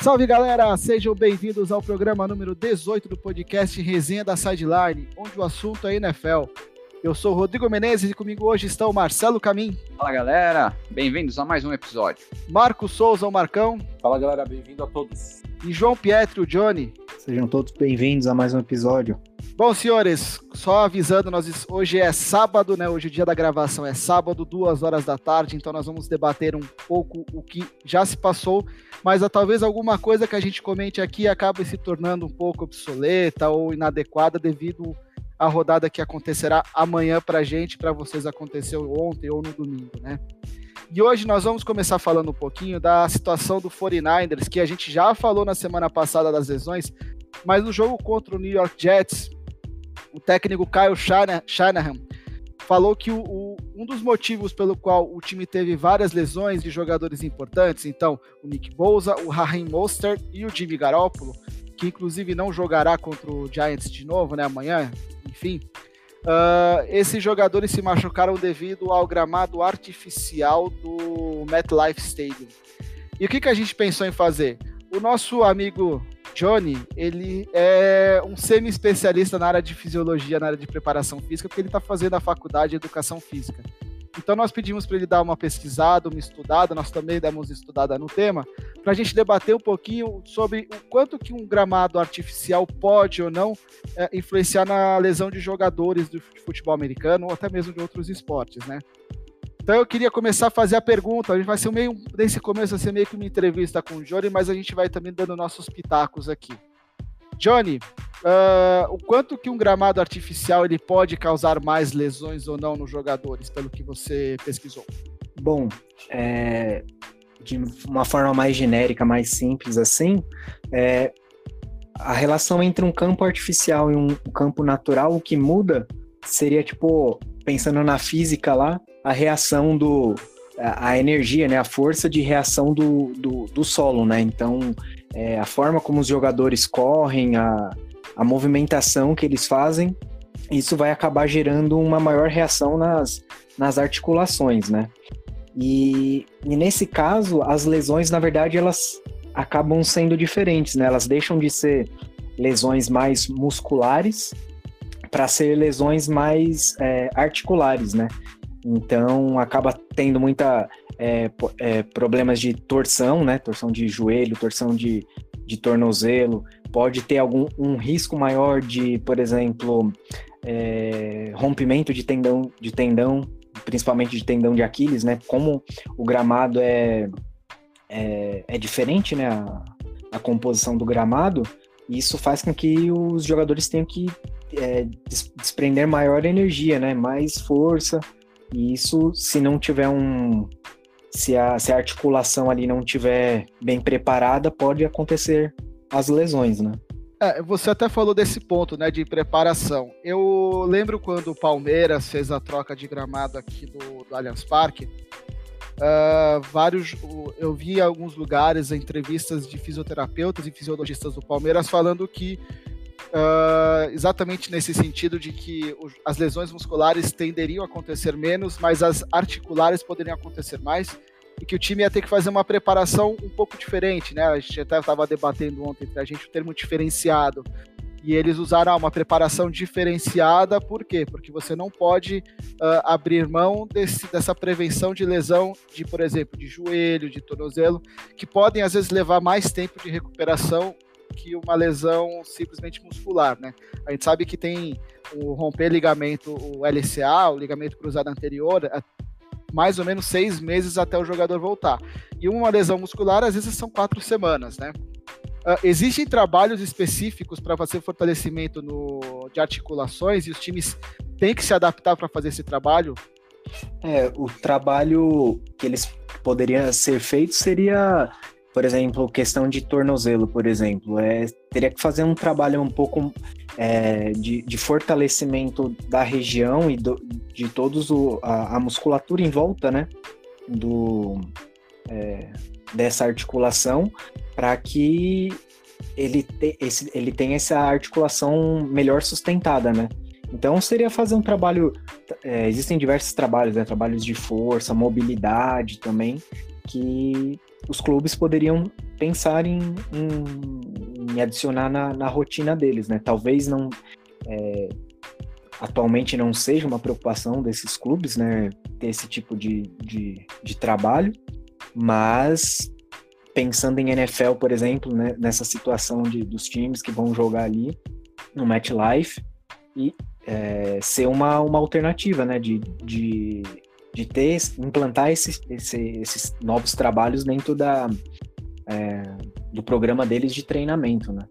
Salve galera, sejam bem-vindos ao programa número 18 do podcast Resenha da Sideline, onde o assunto é NFL. Eu sou o Rodrigo Menezes e comigo hoje está o Marcelo Camim. Fala galera, bem-vindos a mais um episódio. Marco Souza, o Marcão. Fala galera, bem-vindo a todos. E João Pietro, o Johnny. Sejam todos bem-vindos a mais um episódio. Bom, senhores, só avisando, nós hoje é sábado, né? Hoje o dia da gravação é sábado, duas horas da tarde, então nós vamos debater um pouco o que já se passou, mas talvez alguma coisa que a gente comente aqui acabe se tornando um pouco obsoleta ou inadequada devido à rodada que acontecerá amanhã para a gente, para vocês aconteceu ontem ou no domingo, né? E hoje nós vamos começar falando um pouquinho da situação do 49ers, que a gente já falou na semana passada das lesões, mas no jogo contra o New York Jets, o técnico Kyle Shanahan falou que o, o, um dos motivos pelo qual o time teve várias lesões de jogadores importantes, então o Nick Bosa, o Raheem Mostert e o Jimmy Garoppolo, que inclusive não jogará contra o Giants de novo, né, amanhã, enfim, uh, esses jogadores se machucaram devido ao gramado artificial do MetLife Stadium. E o que, que a gente pensou em fazer? O nosso amigo Johnny, ele é um semi-especialista na área de fisiologia, na área de preparação física, porque ele está fazendo a faculdade de educação física. Então nós pedimos para ele dar uma pesquisada, uma estudada, nós também demos estudada no tema, para a gente debater um pouquinho sobre o quanto que um gramado artificial pode ou não é, influenciar na lesão de jogadores do futebol americano ou até mesmo de outros esportes, né? Então eu queria começar a fazer a pergunta. A gente vai ser meio, nesse começo vai ser meio que uma entrevista com o Johnny, mas a gente vai também dando nossos pitacos aqui. Johnny, uh, o quanto que um gramado artificial ele pode causar mais lesões ou não nos jogadores, pelo que você pesquisou? Bom, é, de uma forma mais genérica, mais simples assim, é, a relação entre um campo artificial e um campo natural, o que muda seria tipo, pensando na física lá, a reação do. A, energia, né? A força de reação do, do, do solo, né? Então, é, a forma como os jogadores correm, a, a movimentação que eles fazem, isso vai acabar gerando uma maior reação nas, nas articulações, né? E, e, nesse caso, as lesões, na verdade, elas acabam sendo diferentes, né? Elas deixam de ser lesões mais musculares para ser lesões mais é, articulares, né? Então acaba tendo muita é, é, problemas de torção, né? Torção de joelho, torção de, de tornozelo. Pode ter algum um risco maior de, por exemplo, é, rompimento de tendão, de tendão, principalmente de tendão de Aquiles, né? Como o gramado é, é, é diferente, né? A, a composição do gramado, isso faz com que os jogadores tenham que é, desprender maior energia, né? Mais força e isso, se não tiver um. Se a, se a articulação ali não tiver bem preparada, pode acontecer as lesões, né? É, você até falou desse ponto, né, de preparação. Eu lembro quando o Palmeiras fez a troca de gramado aqui do, do Allianz Parque. Uh, vários, eu vi em alguns lugares entrevistas de fisioterapeutas e fisiologistas do Palmeiras falando que Uh, exatamente nesse sentido de que as lesões musculares tenderiam a acontecer menos, mas as articulares poderiam acontecer mais, e que o time ia ter que fazer uma preparação um pouco diferente, né? A gente até estava debatendo ontem entre a gente o termo diferenciado. E eles usaram ah, uma preparação diferenciada, por quê? Porque você não pode uh, abrir mão desse, dessa prevenção de lesão de, por exemplo, de joelho, de tornozelo, que podem às vezes levar mais tempo de recuperação que uma lesão simplesmente muscular, né? A gente sabe que tem o romper ligamento, o LCA, o ligamento cruzado anterior, é mais ou menos seis meses até o jogador voltar. E uma lesão muscular, às vezes, são quatro semanas, né? Uh, existem trabalhos específicos para fazer fortalecimento no, de articulações e os times têm que se adaptar para fazer esse trabalho? É, o trabalho que eles poderiam ser feito seria por exemplo, questão de tornozelo, por exemplo, é, teria que fazer um trabalho um pouco é, de, de, fortalecimento da região e do, de todos o, a, a, musculatura em volta, né, do, é, dessa articulação, para que ele, te, esse, ele tenha essa articulação melhor sustentada, né. Então seria fazer um trabalho, é, existem diversos trabalhos, né, trabalhos de força, mobilidade também, que os clubes poderiam pensar em, em, em adicionar na, na, rotina deles, né? Talvez não é, atualmente não seja uma preocupação desses clubes, né? Ter esse tipo de, de, de trabalho, mas pensando em NFL, por exemplo, né, nessa situação de, dos times que vão jogar ali no MetLife e é, ser uma, uma alternativa, né, de, de, de ter, implantar esses, esse, esses novos trabalhos dentro da, é, do programa deles de treinamento, né.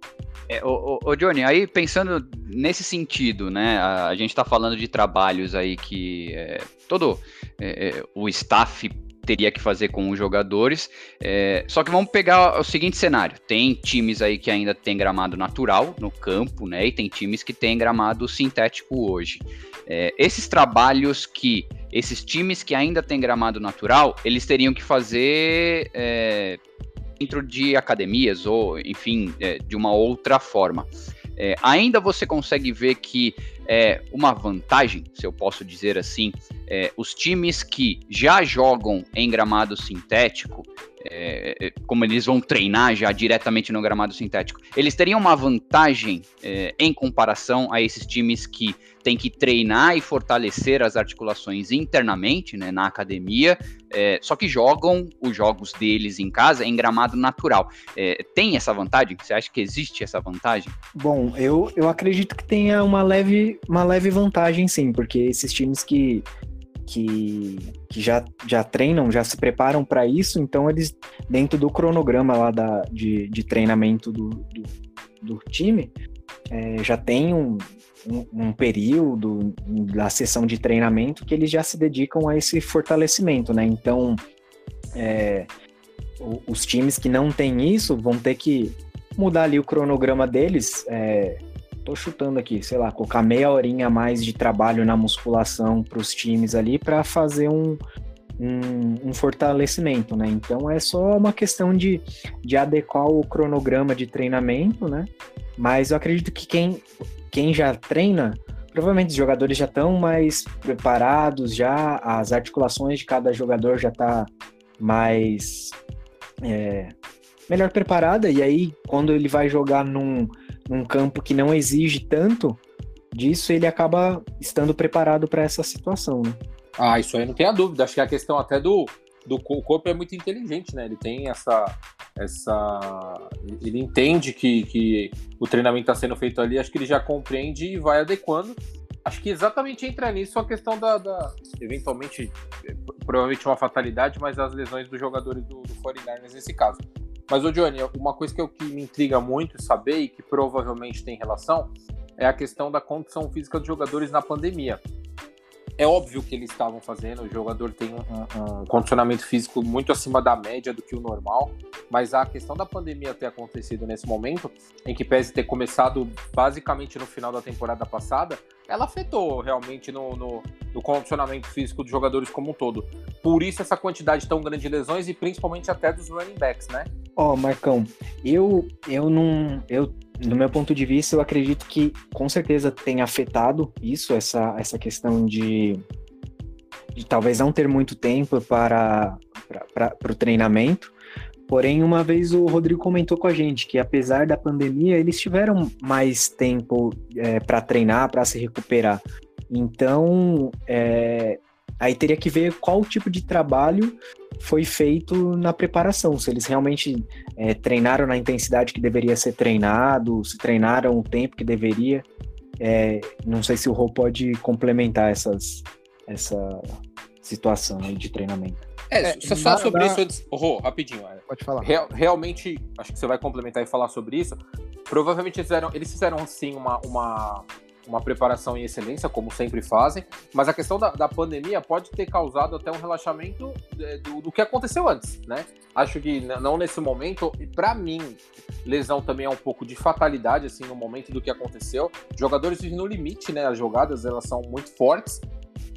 É, ô, ô, Johnny, aí pensando nesse sentido, né, a, a gente está falando de trabalhos aí que é, todo é, é, o staff teria que fazer com os jogadores. É, só que vamos pegar o seguinte cenário: tem times aí que ainda tem gramado natural no campo, né? E tem times que tem gramado sintético hoje. É, esses trabalhos que esses times que ainda têm gramado natural, eles teriam que fazer é, dentro de academias ou, enfim, é, de uma outra forma. É, ainda você consegue ver que é uma vantagem, se eu posso dizer assim, é, os times que já jogam em gramado sintético, é, é, como eles vão treinar já diretamente no gramado sintético, eles teriam uma vantagem é, em comparação a esses times que têm que treinar e fortalecer as articulações internamente, né, na academia, é, só que jogam os jogos deles em casa em gramado natural. É, tem essa vantagem? Você acha que existe essa vantagem? Bom, eu, eu acredito que tenha uma leve, uma leve vantagem, sim, porque esses times que que, que já, já treinam, já se preparam para isso, então eles, dentro do cronograma lá da, de, de treinamento do, do, do time, é, já tem um, um, um, período da sessão de treinamento que eles já se dedicam a esse fortalecimento, né? Então, é, os times que não têm isso vão ter que mudar ali o cronograma deles, é, tô chutando aqui, sei lá, colocar meia horinha a mais de trabalho na musculação para os times ali para fazer um, um, um, fortalecimento, né? Então é só uma questão de, de adequar o cronograma de treinamento, né? Mas eu acredito que quem, quem já treina, provavelmente os jogadores já estão mais preparados, já as articulações de cada jogador já tá mais é, melhor preparada, e aí quando ele vai jogar num num campo que não exige tanto disso, ele acaba estando preparado para essa situação, né? Ah, isso aí não tem a dúvida. Acho que a questão até do, do corpo é muito inteligente, né? Ele tem essa. essa ele entende que, que o treinamento está sendo feito ali, acho que ele já compreende e vai adequando. Acho que exatamente entra nisso a questão da, da eventualmente, provavelmente uma fatalidade, mas as lesões dos jogadores do, do 49ers nesse caso. Mas, o Johnny, uma coisa que, eu, que me intriga muito saber e que provavelmente tem relação é a questão da condição física dos jogadores na pandemia. É óbvio que eles estavam fazendo, o jogador tem um, um, condicionamento físico muito acima da média do que o normal, mas a questão da pandemia ter acontecido nesse momento, em que pese ter começado basicamente no final da temporada passada, ela afetou realmente no, no, no, condicionamento físico dos jogadores como um todo. Por isso essa quantidade tão grande de lesões e principalmente até dos running backs, né? Ó, oh, Marcão, eu eu não eu no meu ponto de vista eu acredito que com certeza tem afetado isso essa essa questão de, de talvez não ter muito tempo para para o treinamento Porém, uma vez o Rodrigo comentou com a gente que, apesar da pandemia, eles tiveram mais tempo é, para treinar, para se recuperar. Então, é, aí teria que ver qual tipo de trabalho foi feito na preparação. Se eles realmente é, treinaram na intensidade que deveria ser treinado, se treinaram o tempo que deveria. É, não sei se o Rô pode complementar essas, essa situação aí de treinamento. É, é só sobre isso. Oh, rapidinho. É. Pode falar. Real, realmente, acho que você vai complementar e falar sobre isso. Provavelmente eles fizeram, eles fizeram sim uma, uma, uma preparação em excelência, como sempre fazem, mas a questão da, da pandemia pode ter causado até um relaxamento é, do, do, que aconteceu antes, né? Acho que não nesse momento, e para mim, lesão também é um pouco de fatalidade, assim, no momento do que aconteceu. Jogadores vivem no limite, né? As jogadas, elas são muito fortes,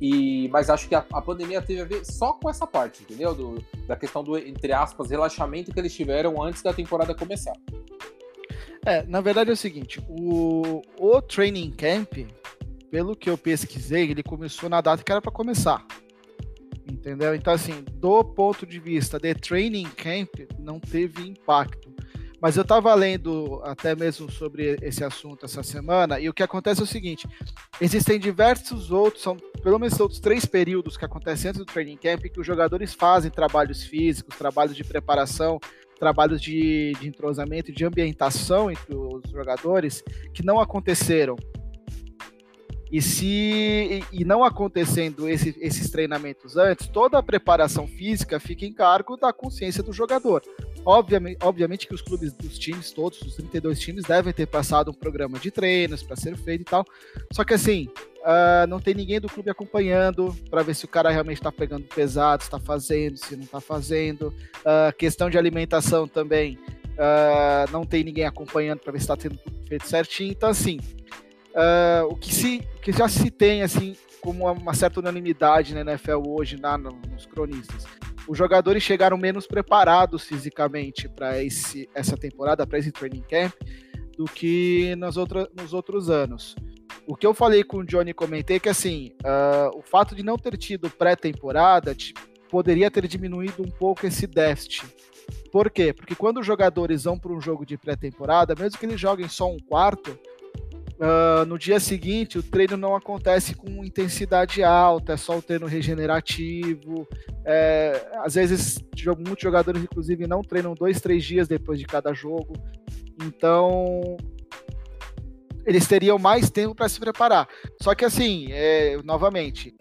e, mas acho que a, a, pandemia teve a ver só com essa parte, entendeu? Do, da questão do, entre aspas, relaxamento que eles tiveram antes da temporada começar. É, na verdade é o seguinte, o, o training camp, pelo que eu pesquisei, ele começou na data que era para começar. Entendeu? Então, assim, do ponto de vista de training camp, não teve impacto. Mas eu estava lendo até mesmo sobre esse assunto essa semana, e o que acontece é o seguinte: existem diversos outros, são pelo menos outros três períodos que acontecem antes do training camp que os jogadores fazem trabalhos físicos, trabalhos de preparação, trabalhos de, de entrosamento, de ambientação entre os jogadores que não aconteceram. E se e não acontecendo esse, esses treinamentos antes, toda a preparação física fica em cargo da consciência do jogador. Obviamente, obviamente que os clubes dos times, todos os 32 times, devem ter passado um programa de treinos para ser feito e tal. Só que assim, uh, não tem ninguém do clube acompanhando para ver se o cara realmente está pegando pesado, está fazendo, se não está fazendo. Uh, questão de alimentação também, uh, não tem ninguém acompanhando para ver se está tendo tudo feito certinho. Então, assim, o que, se, que já se tem assim como uma certa unanimidade na NFL hoje na, nos cronistas. Os jogadores chegaram menos preparados fisicamente para essa temporada, para esse training camp, do que nas outra, nos outros anos. O que eu falei com o Johnny comentei é que assim, uh, o fato de não ter tido pré-temporada poderia ter diminuído um pouco esse déficit. Por quê? Porque quando os jogadores vão para um jogo de pré-temporada, mesmo que eles joguem só um quarto, Uh, no dia seguinte, o treino não acontece com intensidade alta, é só o treino regenerativo. É, às vezes, muitos jogadores, inclusive, não treinam dois, três dias depois de cada jogo. Então, eles teriam mais tempo para se preparar. Só que, assim, é, novamente,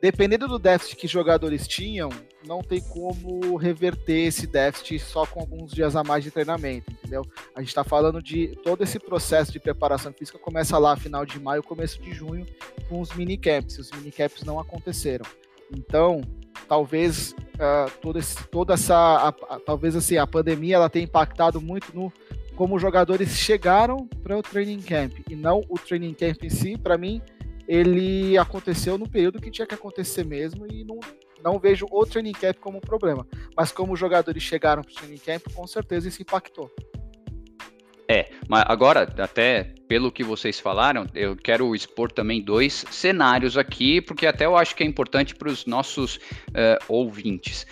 dependendo do déficit que jogadores tinham, não tem como reverter esse déficit só com alguns dias a mais de treinamento, entendeu? A gente está falando de todo esse processo de preparação física começa lá final de maio, começo de junho, com os minicaps. Os minicaps não aconteceram. Então, talvez uh, esse, toda essa, a, a, talvez assim, a pandemia ela tenha impactado muito no como os jogadores chegaram para o training camp e não o training camp em si. Para mim, ele aconteceu no período que tinha que acontecer mesmo e não, não vejo o training camp como um problema. Mas como os jogadores chegaram para o training camp, com certeza isso impactou. É, mas agora, até pelo que vocês falaram, eu quero expor também dois cenários aqui, porque até eu acho que é importante para os nossos uh, ouvintes.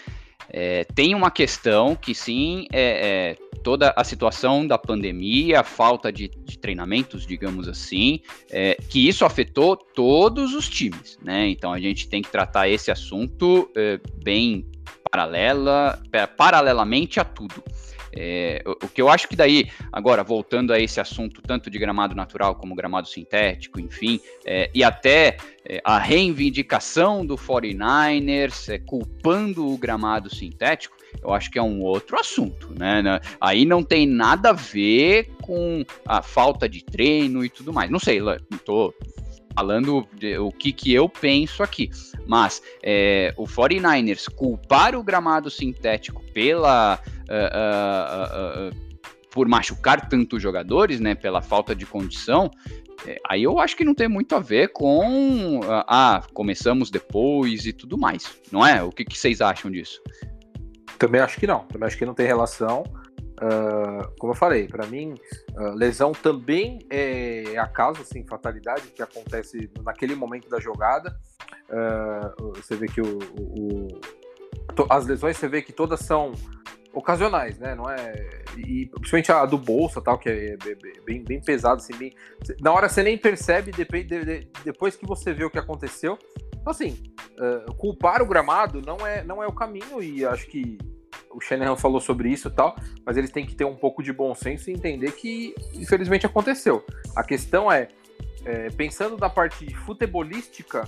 É, tem uma questão que sim, é, é, toda a situação da pandemia, a falta de, de treinamentos, digamos assim, é, que isso afetou todos os times, né? Então a gente tem que tratar esse assunto é, bem paralela, paralelamente a tudo. É, o, que eu acho que daí, agora, voltando a esse assunto, tanto de gramado natural como gramado sintético, enfim, é, e até é, a reivindicação do 49ers, é, culpando o gramado sintético, eu acho que é um outro assunto, né? Aí não tem nada a ver com a falta de treino e tudo mais. Não sei, não tô falando o que, que eu penso aqui. Mas é, o 49ers culpar o gramado sintético pela. Uh, uh, uh, por machucar tantos jogadores, né? Pela falta de condição. É, aí eu acho que não tem muito a ver com. Ah, começamos depois e tudo mais. Não é? O que, que vocês acham disso? Também acho que não. Também acho que não tem relação. Uh, como eu falei, para mim, uh, lesão também é acaso, assim, fatalidade que acontece naquele momento da jogada. Uh, você vê que o, o, o, as lesões, você vê que todas são ocasionais, né? Não é e principalmente a do bolsa, tal, que é bem, bem pesado, assim, bem, na hora você nem percebe, depois que você vê o que aconteceu. Então, assim, culpar o gramado não é, não é o caminho e acho que o Shanahan falou sobre isso e tal, mas eles têm que ter um pouco de bom senso e entender que, infelizmente, aconteceu. A questão é, é pensando da parte futebolística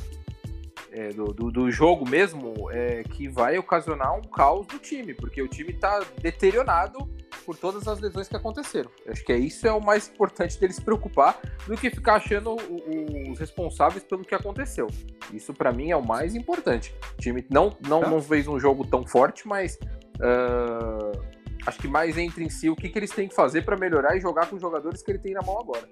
é, do, do, do, jogo mesmo, é, que vai ocasionar um caos do time, porque o time está deteriorado por todas as lesões que aconteceram. Eu acho que é isso é o mais importante deles se preocupar do que ficar achando o, os responsáveis pelo que aconteceu. Isso para mim é o mais importante. O time não, não, tá. não fez um jogo tão forte, mas Uh, acho que mais entra em si o que, que eles têm que fazer para melhorar e jogar com os jogadores que ele tem na mão agora.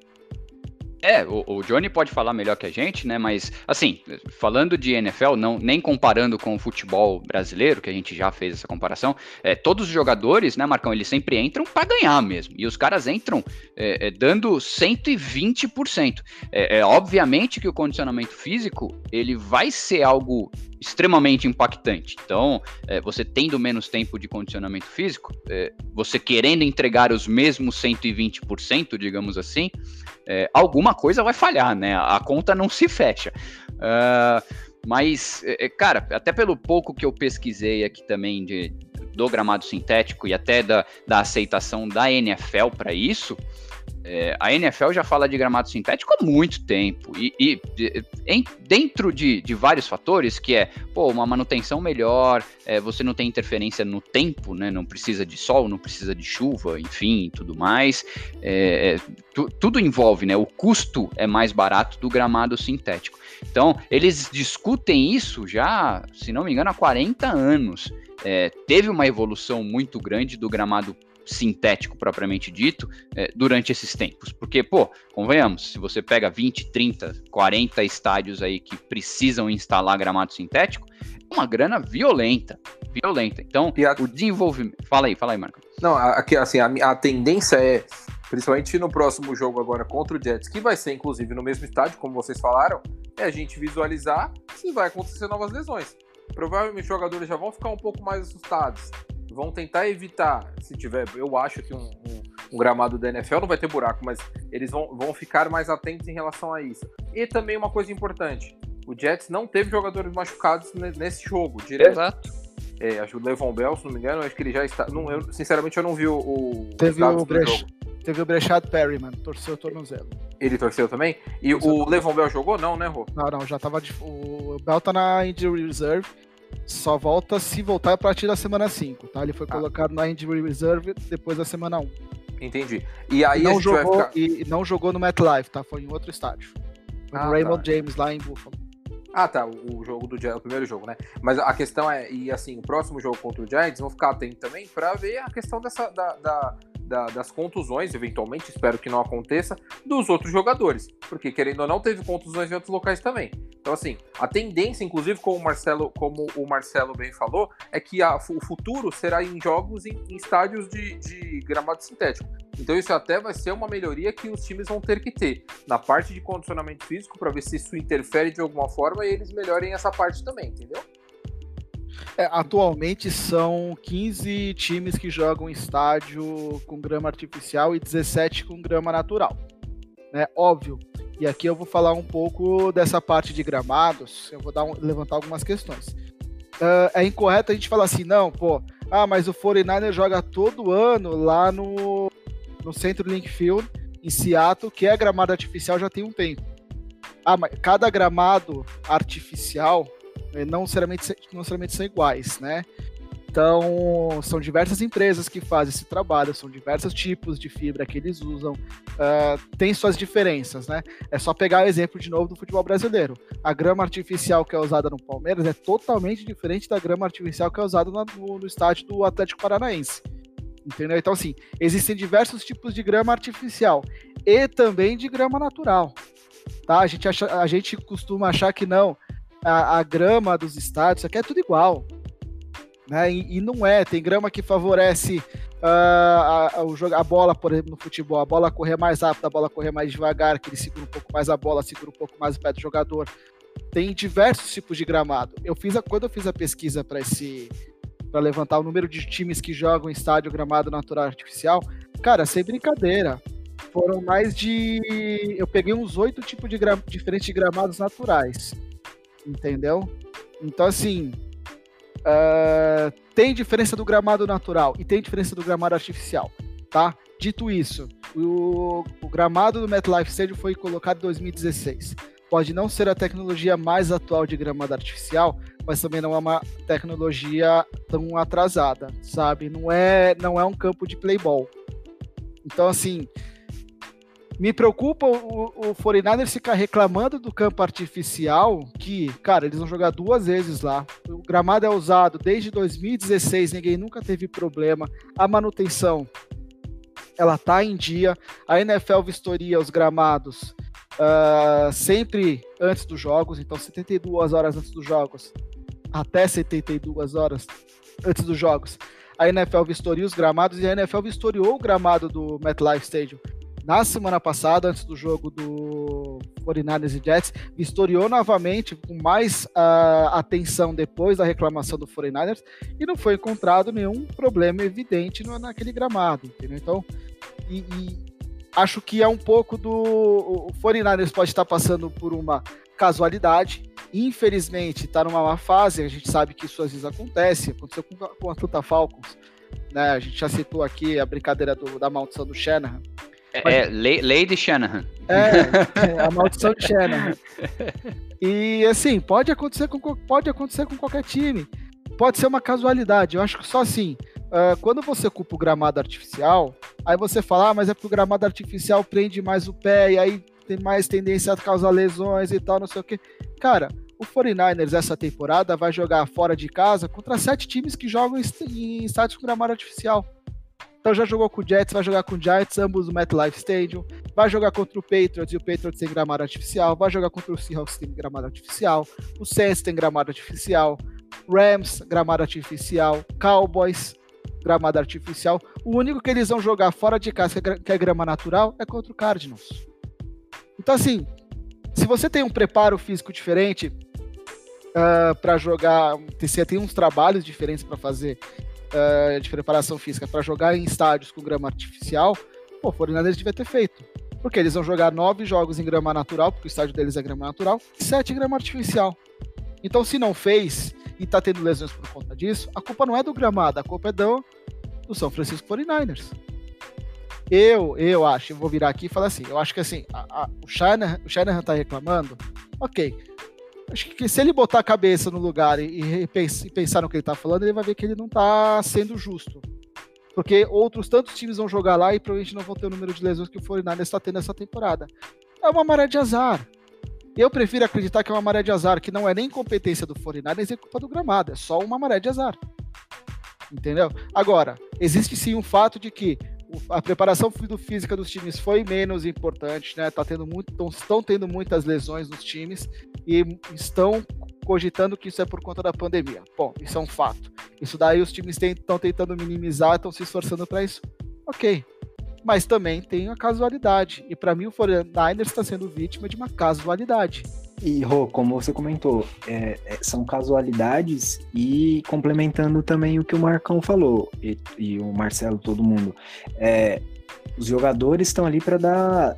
É, o, o, Johnny pode falar melhor que a gente, né? Mas, assim, falando de NFL, não, nem comparando com o futebol brasileiro, que a gente já fez essa comparação, é, todos os jogadores, né, Marcão, eles sempre entram para ganhar mesmo. E os caras entram é, é, dando 120%. É, é, obviamente que o condicionamento físico, ele vai ser algo extremamente impactante. Então, é, você tendo menos tempo de condicionamento físico, é, você querendo entregar os mesmos 120%, digamos assim, é, alguma coisa vai falhar, né? A conta não se fecha. Uh, mas, é, é, cara, até pelo pouco que eu pesquisei aqui também de, do gramado sintético e até da, da aceitação da NFL para isso, é, a NFL já fala de gramado sintético há muito tempo. E, e em, dentro de, de, vários fatores, que é pô, uma manutenção melhor, é, você não tem interferência no tempo, né? Não precisa de sol, não precisa de chuva, enfim, tudo mais. É, é tu, tudo envolve, né? O custo é mais barato do gramado sintético. Então, eles discutem isso já, se não me engano, há 40 anos. É, teve uma evolução muito grande do gramado sintético propriamente dito é, durante esses tempos. Porque, pô, convenhamos, se você pega 20, 30, 40 estádios aí que precisam instalar gramado sintético, é uma grana violenta, violenta. Então, a... o desenvolvimento... Fala aí, fala aí, Marco. Não, aqui, assim, a, a tendência é, principalmente no próximo jogo agora contra o Jets, que vai ser inclusive no mesmo estádio, como vocês falaram, é a gente visualizar se vai acontecer novas lesões. Provavelmente os jogadores já vão ficar um pouco mais assustados vão tentar evitar, se tiver, eu acho que um, um, um, gramado da NFL não vai ter buraco, mas eles vão, vão ficar mais atentos em relação a isso. E também uma coisa importante, o Jets não teve jogadores machucados nesse jogo, direto. Exato. É, acho que o Levon Bell, se não me engano, acho que ele já está. Não, eu, sinceramente, eu não vi o. o teve, o Brech, teve o Brechad Perryman, torceu o tornozelo. Ele torceu também? E o Levon Bell jogou? Não, né, Rô? Não, não, já tava. De, o Bell tá na injury reserve só volta se voltar a partir da semana 5, tá? Ele foi ah. colocado na injury reserve depois da semana 1. Entendi. E aí não jogou ficar... e não jogou no MetLife, tá? Foi em outro estádio. Ah, no Raymond tá. James lá em Buffalo. Ah, tá. O jogo do Giants, o primeiro jogo, né? Mas a questão é, e assim, o próximo jogo contra o Giants, vão ficar atentos também para ver a questão dessa da, da, da, das contusões, eventualmente, espero que não aconteça, dos outros jogadores. Porque, querendo ou não, teve contusões em outros locais também. Então, assim, a tendência, inclusive, como o Marcelo, como o Marcelo bem falou, é que a, o futuro será em jogos em, em estádios de, de gramado sintético. Então isso até vai ser uma melhoria que os times vão ter que ter na parte de condicionamento físico para ver se isso interfere de alguma forma e eles melhorem essa parte também, entendeu? É, atualmente são 15 times que jogam estádio com grama artificial e 17 com grama natural. É óbvio. E aqui eu vou falar um pouco dessa parte de gramados. Eu vou um, levantar algumas questões. Uh, é incorreto a gente falar assim, não, pô, ah, mas o 49 joga todo ano lá no, no Centro Link Field, em Seattle, que é gramado artificial já tem um tempo. Ah, mas cada gramado artificial não necessariamente, não necessariamente são iguais, né? Então, são diversas empresas que fazem esse trabalho, são diversos tipos de fibra que eles usam, uh, tem suas diferenças, né? É só pegar o exemplo de novo do futebol brasileiro. A grama artificial que é usada no Palmeiras é totalmente diferente da grama artificial que é usada no, no estádio do Atlético Paranaense. Entendeu? Então, assim, existem diversos tipos de grama artificial e também de grama natural. Tá? A, gente acha, a gente costuma achar que não, a, a grama dos estádios, isso aqui é tudo igual. Né? E, e não é, tem grama que favorece uh, a, a, a, bola, por exemplo, no futebol, a bola correr mais rápido, a bola correr mais devagar, que ele segura um pouco mais a bola, segura um pouco mais o pé do jogador. Tem diversos tipos de gramado. Eu fiz a, quando eu fiz a pesquisa para esse para levantar o número de times que jogam estádio gramado natural artificial, cara, sem brincadeira. Foram mais de. Eu peguei uns oito tipos de gra... diferentes de gramados naturais entendeu? Então, assim, uh, tem diferença do gramado natural e tem diferença do gramado artificial, tá? Dito isso, o, o gramado do MetLife Stadium foi colocado em 2016. Pode não ser a tecnologia mais atual de gramado artificial, mas também não é uma tecnologia tão atrasada, sabe? Não é, não é um campo de playball. Então, assim, me preocupa o, o 49ers ficar reclamando do campo artificial, que, cara, eles vão jogar duas vezes lá. O gramado é usado desde 2016, ninguém nunca teve problema. A manutenção, ela tá em dia. A NFL vistoria os gramados uh, sempre antes dos jogos, então 72 horas antes dos jogos, até 72 horas antes dos jogos. A NFL vistoria os gramados e a NFL vistoriou o gramado do MetLife Stadium na semana passada, antes do jogo do 49ers e Jets, vistoriou novamente com mais uh, atenção depois da reclamação do 49ers e não foi encontrado nenhum problema evidente no, naquele gramado, entendeu? Então, e, e acho que é um pouco do. O 49ers pode estar passando por uma casualidade. Infelizmente, está numa má fase. A gente sabe que isso às vezes acontece. Aconteceu com, com a Atlanta Falcons. Né? A gente já citou aqui a brincadeira do, da maldição do Shanahan. É, Mas... é Lady Shanahan. É, a maldição de Shanahan. E assim, pode acontecer com, pode acontecer com qualquer time. Pode ser uma casualidade. Eu acho que só assim. Uh, quando você culpa o gramado artificial, aí você fala, ah, mas é porque o gramado artificial prende mais o pé, e aí tem mais tendência a causar lesões e tal, não sei o que. Cara, o 49ers essa temporada vai jogar fora de casa contra sete times que jogam em estádios com gramado artificial. Então já jogou com o Jets, vai jogar com o Giants, ambos no MetLife Stadium, vai jogar contra o Patriots e o Patriots tem gramado artificial, vai jogar contra o Seahawks tem gramado artificial, o Saints tem gramado artificial, Rams gramado artificial, Cowboys gramado artificial. O único que eles vão jogar fora de casa que é grama natural é contra o Cardinals. Então assim, se você tem um preparo físico diferente, uh, ah, para jogar. Você tem uns trabalhos diferentes para fazer uh, de preparação física para jogar em estádios com grama artificial. Pô, o Fortaleza devia ter feito. Porque eles vão jogar nove jogos em grama natural, porque o estádio deles é grama natural, e sete em grama artificial. Então, se não fez e tá tendo lesões por conta disso, a culpa não é do gramado, a culpa é do, do São Francisco 49ers. Eu, eu acho, eu vou virar aqui e falar assim, eu acho que assim, a, a, o, Shanahan, o tá reclamando, ok, acho que se ele botar a cabeça no lugar e, e, pensar no que ele tá falando, ele vai ver que ele não tá sendo justo. Porque outros tantos times vão jogar lá e provavelmente não vão ter o número de lesões que o 49 está tendo essa temporada. É uma maré de azar. Eu prefiro acreditar que é uma maré de azar, que não é nem competência do 49 é culpa do gramado, é só uma maré de azar. Entendeu? Agora, existe sim um fato de que a preparação física dos times foi menos importante, né? Tá tendo muito, estão tendo muitas lesões nos times e estão cogitando que isso é por conta da pandemia. Bom, isso é um fato. Isso daí os times estão tentando minimizar, estão se esforçando para isso. Ok. Mas também tem a casualidade. E para mim o 49ers está sendo vítima de uma casualidade. E, Rô, como você comentou, é, é, são casualidades e complementando também o que o Marcão falou, e, e o Marcelo, todo mundo. É, os jogadores estão ali para dar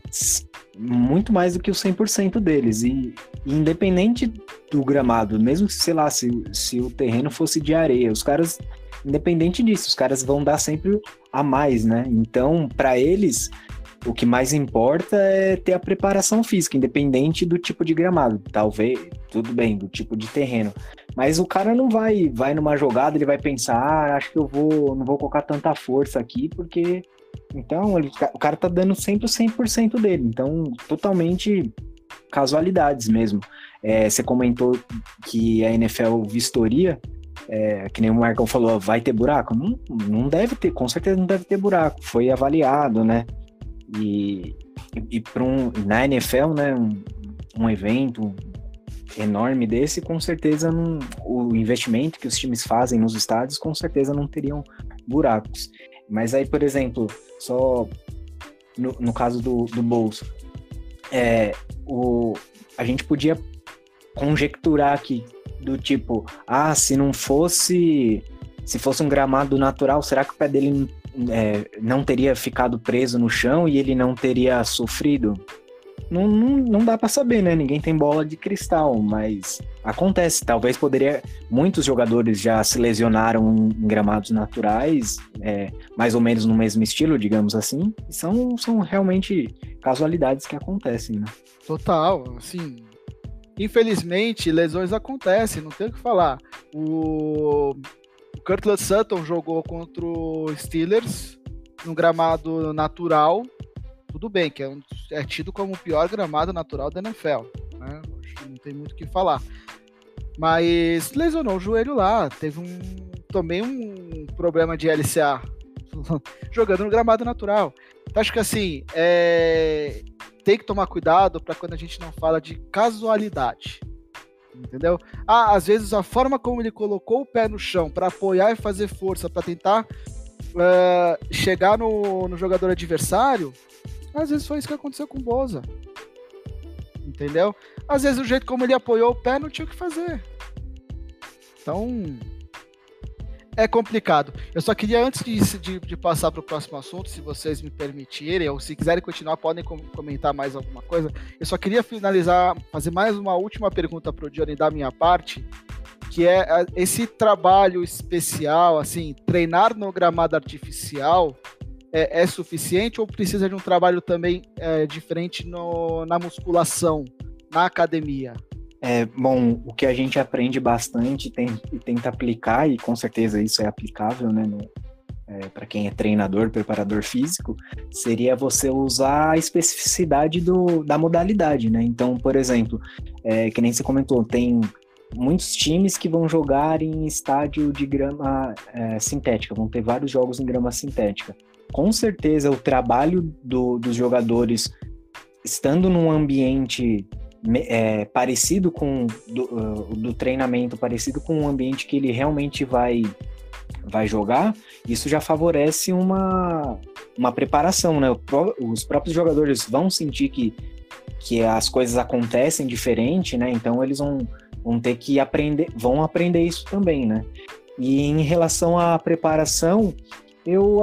muito mais do que o 100% deles. E, e, independente do gramado, mesmo sei lá, se, se o terreno fosse de areia, os caras, independente disso, os caras vão dar sempre a mais, né? Então, para eles, o que mais importa é ter a preparação física, independente do tipo de gramado. Talvez, tudo bem, do tipo de terreno. Mas o cara não vai, vai numa jogada, ele vai pensar, ah, acho que eu vou, não vou colocar tanta força aqui, porque. Então, ele, o cara tá dando sempre o 100% dele. Então, totalmente casualidades mesmo. É, você comentou que a NFL vistoria, é, que nem o Marcão falou, vai ter buraco? Não, não deve ter, com certeza não deve ter buraco. Foi avaliado, né? E, e, para um, na NFL, né, um, um, evento enorme desse, com certeza não, o investimento que os times fazem nos estádios, com certeza não teriam buracos. Mas aí, por exemplo, só no, no caso do, do Bolso, é, o, a gente podia conjecturar aqui do tipo, ah, se não fosse se fosse um gramado natural, será que o pé dele é, não teria ficado preso no chão e ele não teria sofrido? Não, não, não dá para saber, né? Ninguém tem bola de cristal, mas acontece. Talvez poderia. Muitos jogadores já se lesionaram em gramados naturais, é, mais ou menos no mesmo estilo, digamos assim. São, são realmente casualidades que acontecem, né? Total, assim. Infelizmente, lesões acontecem, não tem o que falar. O o Curtis Sutton jogou contra o Steelers num gramado natural. Tudo bem, que é, um, é tido como o pior gramado natural da NFL. Né? não tem muito o que falar. Mas lesionou o joelho lá. Teve um. Também um problema de LCA jogando no gramado natural. Então, acho que assim, é, tem que tomar cuidado para quando a gente não fala de casualidade entendeu? Ah, às vezes a forma como ele colocou o pé no chão para apoiar e fazer força para tentar uh, chegar no, no jogador adversário Às vezes foi isso que aconteceu com o Boza. Entendeu? Às vezes o jeito como ele apoiou o pé não tinha o que fazer. Então, é complicado. Eu só queria, antes de, de, de passar para o próximo assunto, se vocês me permitirem, ou se quiserem continuar, podem comentar mais alguma coisa. Eu só queria finalizar, fazer mais uma última pergunta para o Johnny da minha parte, que é esse trabalho especial, assim, treinar no gramado artificial é, é suficiente ou precisa de um trabalho também é, diferente no, na musculação, na academia? É, bom, o que a gente aprende bastante tem, e tenta aplicar, e com certeza isso é aplicável, né, é, para quem é treinador, preparador físico, seria você usar a especificidade do, da modalidade, né? Então, por exemplo, é, que nem você comentou, tem muitos times que vão jogar em estádio de grama é, sintética, vão ter vários jogos em grama sintética. Com certeza, o trabalho do, dos jogadores estando num ambiente é, parecido com do, uh, do, treinamento, parecido com o ambiente que ele realmente vai vai jogar, isso já favorece uma, uma preparação, né? Os próprios jogadores vão sentir que, que as coisas acontecem diferente, né? Então eles vão, vão ter que aprender, vão aprender isso também, né? E em relação à preparação, eu,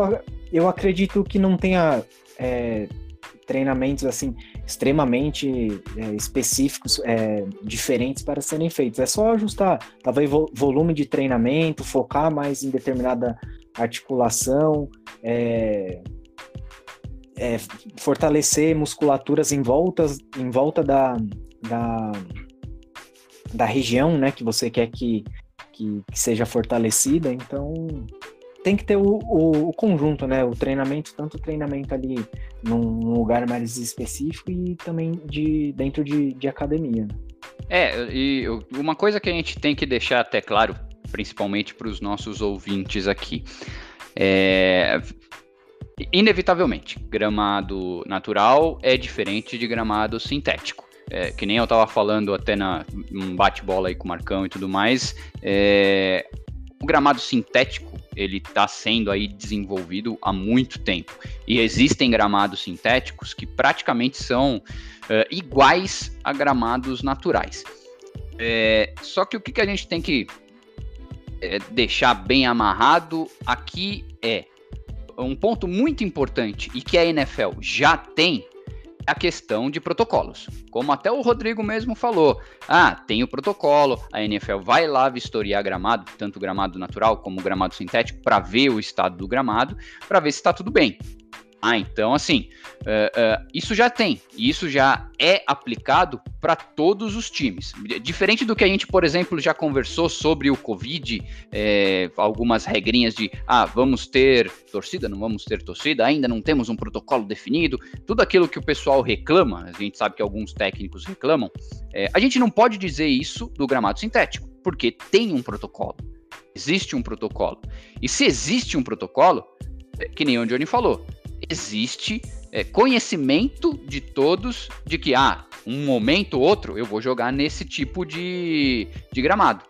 eu acredito que não tenha é, treinamentos assim extremamente é, específicos, é, diferentes para serem feitos. É só ajustar, talvez volume de treinamento, focar mais em determinada articulação, é, é, fortalecer musculaturas em volta, em volta da, da, da região, né, que você quer que, que, que seja fortalecida. Então, tem que ter o, o, o, conjunto, né? O treinamento, tanto treinamento ali num lugar mais específico e também de dentro de, de academia. Né? É, e uma coisa que a gente tem que deixar até claro, principalmente para os nossos ouvintes aqui, é inevitavelmente, gramado natural é diferente de gramado sintético. É, que nem eu estava falando até na um bate-bola aí com o Marcão e tudo mais, é, o gramado sintético ele está sendo aí desenvolvido há muito tempo e existem gramados sintéticos que praticamente são uh, iguais a gramados naturais. É, só que o que, que, a gente tem que é, deixar bem amarrado aqui é um ponto muito importante e que a NFL já tem a questão de protocolos. Como até o Rodrigo mesmo falou, ah, tem o protocolo, a NFL vai lá vistoriar gramado, tanto gramado natural como gramado sintético, para ver o estado do gramado, para ver se está tudo bem. Ah, então assim, uh, uh, isso já tem, e isso já é aplicado para todos os times. Diferente do que a gente, por exemplo, já conversou sobre o Covid, é, algumas regrinhas de, ah, vamos ter torcida, não vamos ter torcida, ainda não temos um protocolo definido, tudo aquilo que o pessoal reclama, a gente sabe que alguns técnicos reclamam, é, a gente não pode dizer isso do gramado sintético, porque tem um protocolo. Existe um protocolo. E se existe um protocolo, é, que nem o Johnny falou, existe é, conhecimento de todos de que, ah, um momento ou outro eu vou jogar nesse tipo de, de gramado.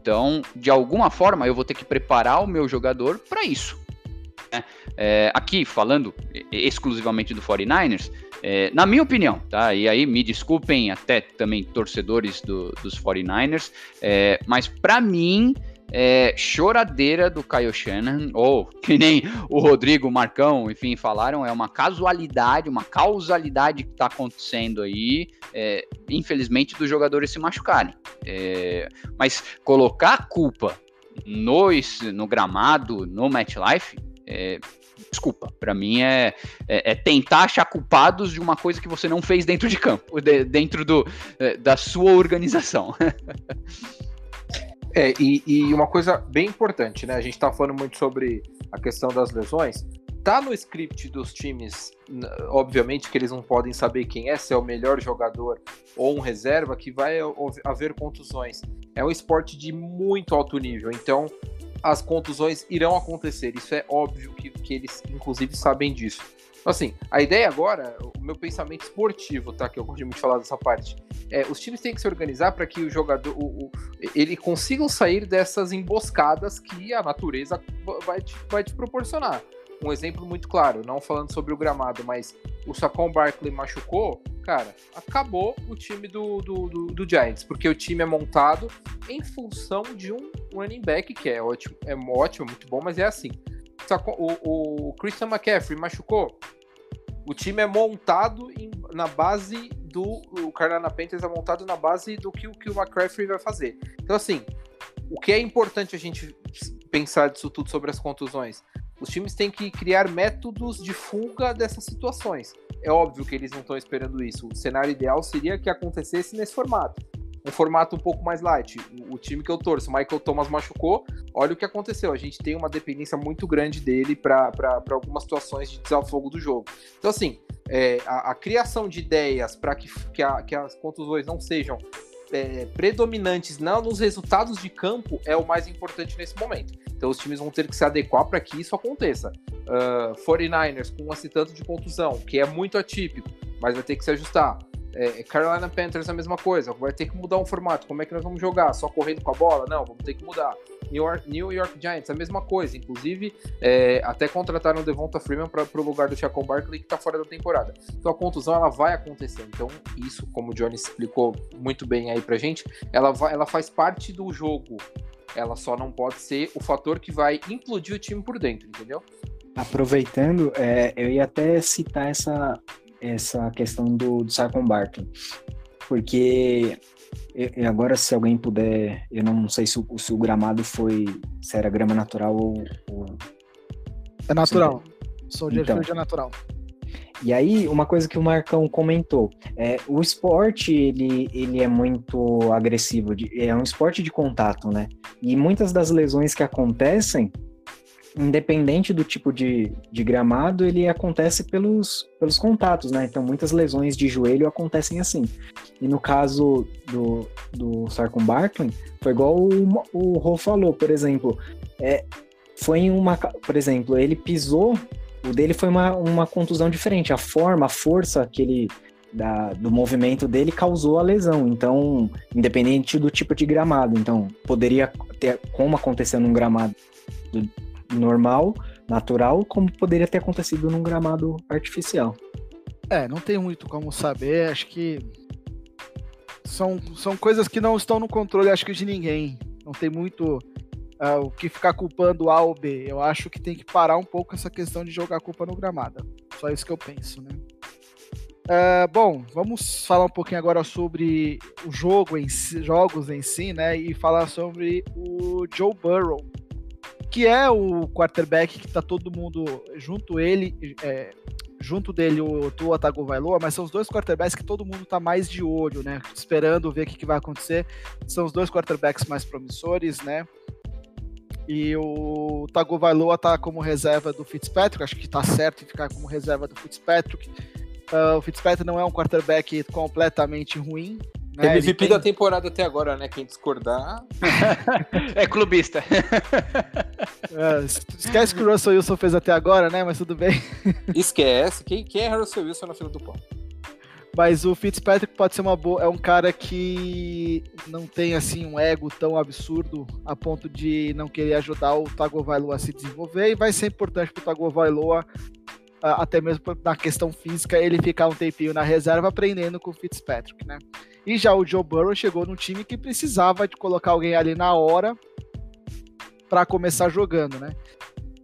Então, de alguma forma, eu vou ter que preparar o meu jogador para isso. Né? É, aqui, falando exclusivamente do 49ers, é, na minha opinião, tá? E aí me desculpem até também torcedores do, dos 49ers, é, mas para mim é, choradeira do Kyle Shannon, ou que nem o Rodrigo Marcão, enfim, falaram, é uma casualidade, uma causalidade que está acontecendo aí, é, infelizmente, dos jogadores se machucarem. É, mas colocar a culpa no, no gramado, no MetLife, é, desculpa, para mim é, é, é, tentar achar culpados de uma coisa que você não fez dentro de campo, de, dentro do, é, da sua organização. É, e, e, uma coisa bem importante, né? A gente tá falando muito sobre a questão das lesões. Tá no script dos times, obviamente que eles não podem saber quem é, se é o melhor jogador ou um reserva, que vai haver contusões. É um esporte de muito alto nível, então as contusões irão acontecer. Isso é óbvio que, que eles, inclusive, sabem disso. Então, assim, a ideia agora, o meu pensamento esportivo, tá? Que eu gosto muito de falar dessa parte. É, os times têm que se organizar para que o jogador, o, o, ele consigam sair dessas emboscadas que a natureza vai te, vai te proporcionar. Um exemplo muito claro, não falando sobre o gramado, mas o Saquon Barkley machucou, cara, acabou o time do, do, do, do, Giants, porque o time é montado em função de um running back que é ótimo, é ótimo, muito bom, mas é assim. O, o Christian McCaffrey machucou, o time é montado em, na base do. O Carolina Panthers é montado na base do que, que o McCaffrey vai fazer. Então, assim, o que é importante a gente pensar disso tudo sobre as contusões? Os times têm que criar métodos de fuga dessas situações. É óbvio que eles não estão esperando isso. O cenário ideal seria que acontecesse nesse formato. Um formato um pouco mais light. O time que eu torço, Michael Thomas machucou, olha o que aconteceu. A gente tem uma dependência muito grande dele para algumas situações de desafogo do jogo. Então, assim, é, a, a, criação de ideias para que, que, que as contusões não sejam é, predominantes não, nos resultados de campo é o mais importante nesse momento. Então os times vão ter que se adequar para que isso aconteça. Uh, 49ers com um tanto de contusão, que é muito atípico, mas vai ter que se ajustar. É, Carolina Panthers a mesma coisa, vai ter que mudar um formato. Como é que nós vamos jogar? Só correndo com a bola? Não, vamos ter que mudar. New York, New York Giants, a mesma coisa. Inclusive, é, até contrataram o Devonta Freeman para o lugar do Chacon Barkley, que está fora da temporada. Então a contusão ela vai acontecer. Então, isso, como o Johnny explicou muito bem aí pra gente, ela, vai, ela faz parte do jogo. Ela só não pode ser o fator que vai implodir o time por dentro, entendeu? Aproveitando, é, eu ia até citar essa, essa questão do, do Saquon Barkley, porque agora, se alguém puder, eu não sei se o, se o gramado foi, se era grama natural ou. ou... É natural. Sou de então, é natural. E aí, uma coisa que o Marcão comentou, é, o esporte, ele, ele é muito agressivo, de, é um esporte de contato, né? E muitas das lesões que acontecem, independente do tipo de, de gramado, ele acontece pelos, pelos contatos, né? Então, muitas lesões de joelho acontecem assim. E no caso do, do Sarcon Barkley, foi igual o, o Rô falou, por exemplo. É, foi em uma. Por exemplo, ele pisou, o dele foi uma, uma contusão diferente. A forma, a força que ele. Da, do movimento dele causou a lesão. Então, independente do tipo de gramado. Então, poderia ter, como aconteceu num gramado normal, natural, como poderia ter acontecido num gramado artificial. É, não tem muito como saber, acho que são, são coisas que não estão no controle, acho que de ninguém. Não tem muito uh, o que ficar culpando A ou B. Eu acho que tem que parar um pouco essa questão de jogar culpa no gramado. Só isso que eu penso, né? Uh, bom, vamos falar um pouquinho agora sobre o jogo em si, jogos em si, né? E falar sobre o Joe Burrow, que é o quarterback que tá todo mundo junto ele, é, junto dele o Tua Tagovailoa, mas são os dois quarterbacks que todo mundo tá mais de olho, né? Esperando ver o que, que vai acontecer. São os dois quarterbacks mais promissores, né? E o Tagovailoa tá como reserva do Fitzpatrick, acho que tá certo em ficar como reserva do Fitzpatrick. Uh, o Fitzpatrick não é um quarterback completamente ruim, né? MVP tem... da temporada até agora, né? Quem discordar. é clubista. É, esquece que o Russell Wilson fez até agora, né? Mas tudo bem. Esquece. Quem, quem é Russell Wilson na fila do pão? Mas o Fitzpatrick pode ser uma boa. É um cara que não tem assim um ego tão absurdo a ponto de não querer ajudar o Tagovailoa a se desenvolver e vai ser importante para o Tagovailoa até mesmo na questão física, ele ficar um tempinho na reserva aprendendo com o Fitzpatrick, né? E já o Joe Burrow chegou num time que precisava de colocar alguém ali na hora para começar jogando, né?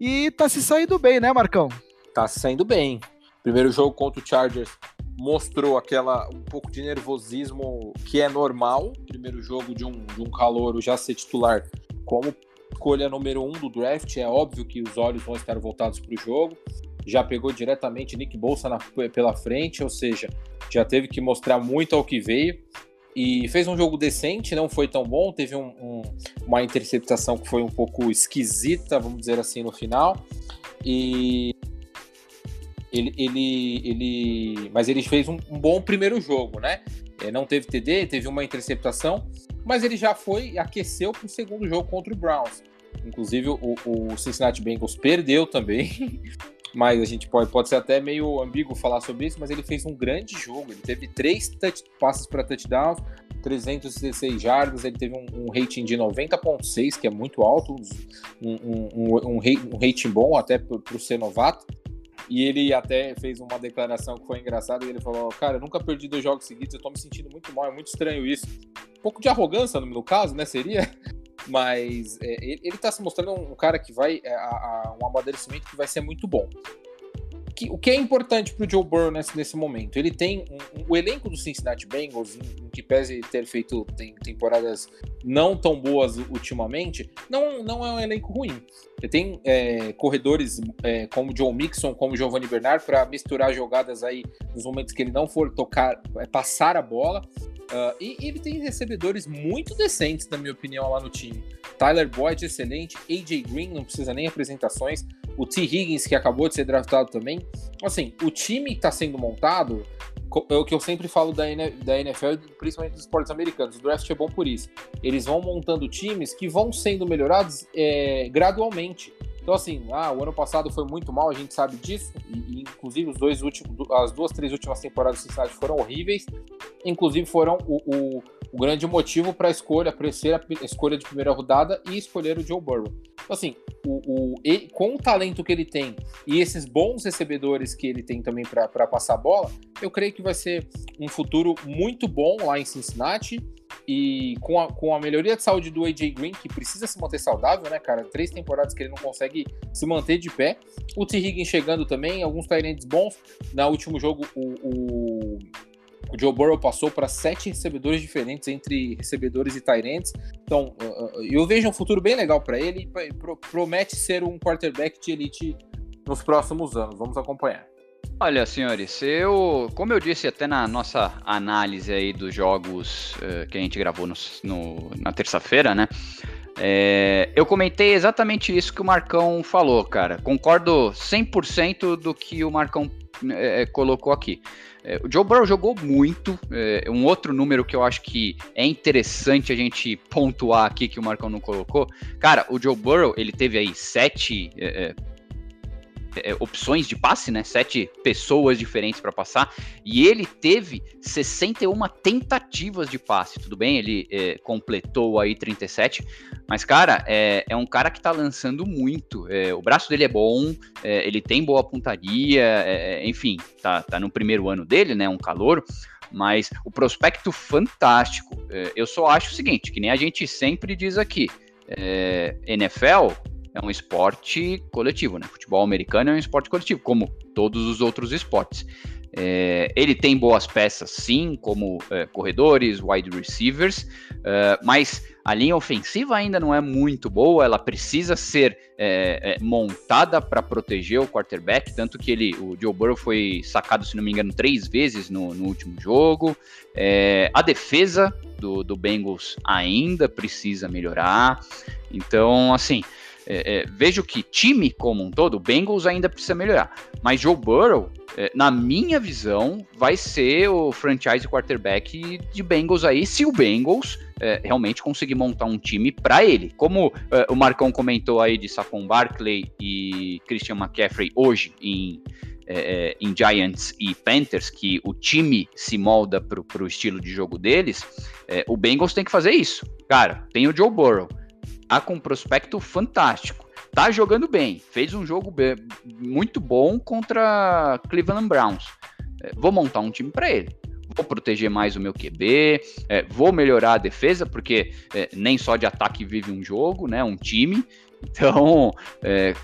E tá se saindo bem, né, Marcão? Tá saindo bem. Primeiro jogo contra o Chargers mostrou aquela um pouco de nervosismo que é normal. Primeiro jogo de um, de um calouro já ser titular como escolha número um do draft. É óbvio que os olhos vão estar voltados para o jogo já pegou diretamente Nick Bolsa na, pela frente, ou seja, já teve que mostrar muito ao que veio. E fez um jogo decente, não foi tão bom. Teve um, um, uma interceptação que foi um pouco esquisita, vamos dizer assim, no final. E ele, ele, ele mas ele fez um, um bom primeiro jogo, né? É, não teve TD, teve uma interceptação, mas ele já foi aqueceu para o segundo jogo contra o Browns. Inclusive o, o Cincinnati Bengals perdeu também, mas a gente pode, pode ser até meio ambíguo falar sobre isso, mas ele fez um grande jogo. Ele teve três touch, passes para touchdown, 316 jardas, ele teve um, um rating de 90.6, que é muito alto, um, um, um, um rating bom até para o ser novato. E ele até fez uma declaração que foi engraçada. Ele falou: Cara, eu nunca perdi dois jogos seguidos, eu tô me sentindo muito mal, é muito estranho isso. Um pouco de arrogância no meu caso, né? Seria. Mas é, ele, ele tá se mostrando um cara que vai. É, a, a, um amadurecimento que vai ser muito bom que, o que é importante para o Joe Burrow nesse, nesse momento? Ele tem um, um, o elenco do Cincinnati Bengals, em, em, que pese ter feito tem, temporadas não tão boas ultimamente, não, não é um elenco ruim. Ele tem é, corredores é, como Joe Mixon, como Giovanni Bernard, para misturar jogadas aí nos momentos que ele não for tocar, é, passar a bola. Uh, e, e, ele tem recebedores muito decentes, na minha opinião, lá no time. Tyler Boyd, excelente. AJ Green, não precisa nem apresentações o T. Higgins, que acabou de ser draftado também. Assim, o time que está sendo montado, é o que eu sempre falo da, NFL, principalmente dos esportes americanos. O draft é bom por isso. Eles vão montando times que vão sendo melhorados é, gradualmente. Então, assim, ah, o ano passado foi muito mal, a gente sabe disso. E, e inclusive, os dois últimos, as duas, três últimas temporadas do Cincinnati foram horríveis. Inclusive, foram o, o, o grande motivo para a escolha, para ser a escolha de primeira rodada e escolher o Joe Burrow. Então, assim, o, o, ele, com o talento que ele tem e esses bons recebedores que ele tem também para passar a bola, eu creio que vai ser um futuro muito bom lá em Cincinnati. E com a, com a melhoria de saúde do AJ Green, que precisa se manter saudável, né, cara? Três temporadas que ele não consegue se manter de pé. O T. Higgins chegando também, alguns Tyrants bons. No último jogo, o, o o Joe Burrow passou para sete recebedores diferentes entre recebedores e Tyrants. Então, eu vejo um futuro bem legal para ele promete ser um quarterback de elite nos próximos anos. Vamos acompanhar. Olha, senhores, eu, como eu disse até na nossa análise aí dos jogos uh, que a gente gravou no, no, na terça-feira, né? É, eu comentei exatamente isso que o Marcão falou, cara. Concordo 100% do que o Marcão é, colocou aqui. É, o Joe Burrow jogou muito. É, um outro número que eu acho que é interessante a gente pontuar aqui que o Marcão não colocou. Cara, o Joe Burrow, ele teve aí sete é, é é, opções de passe, né? Sete pessoas diferentes para passar. E ele teve 61 tentativas de passe. Tudo bem, ele é, completou aí 37. Mas, cara, é, é um cara que tá lançando muito. É, o braço dele é bom, é, ele tem boa pontaria, é, enfim, tá, tá no primeiro ano dele, né? Um calor. Mas o prospecto fantástico. eu só acho o seguinte, que nem a gente sempre diz aqui. NFL é um esporte coletivo, né? Futebol americano é um esporte coletivo, como todos os outros esportes. É, ele tem boas peças, sim, como é, corredores, wide receivers, é, mas a linha ofensiva ainda não é muito boa. Ela precisa ser é, é, montada para proteger o quarterback, tanto que ele, o Joe Burrow foi sacado, se não me engano, três vezes no, no último jogo. É, a defesa do, do Bengals ainda precisa melhorar. Então, assim, é, é, vejo que time como um todo, o Bengals ainda precisa melhorar. Mas Joe Burrow, é, na minha visão, vai ser o franchise quarterback de Bengals aí, se o Bengals é, realmente conseguir montar um time para ele. Como é, o Marcão comentou aí de Saquon Barkley e Christian McCaffrey hoje em é, é, em Giants e Panthers, que o time se molda para o estilo de jogo deles, é, o Bengals tem que fazer isso. Cara, tem o Joe Burrow, tá com um prospecto fantástico. Tá jogando bem, fez um jogo muito bom contra Cleveland Browns. É, vou montar um time para ele. Vou proteger mais o meu QB, é, vou melhorar a defesa, porque é, nem só de ataque vive um jogo, né? Um time. Então, é,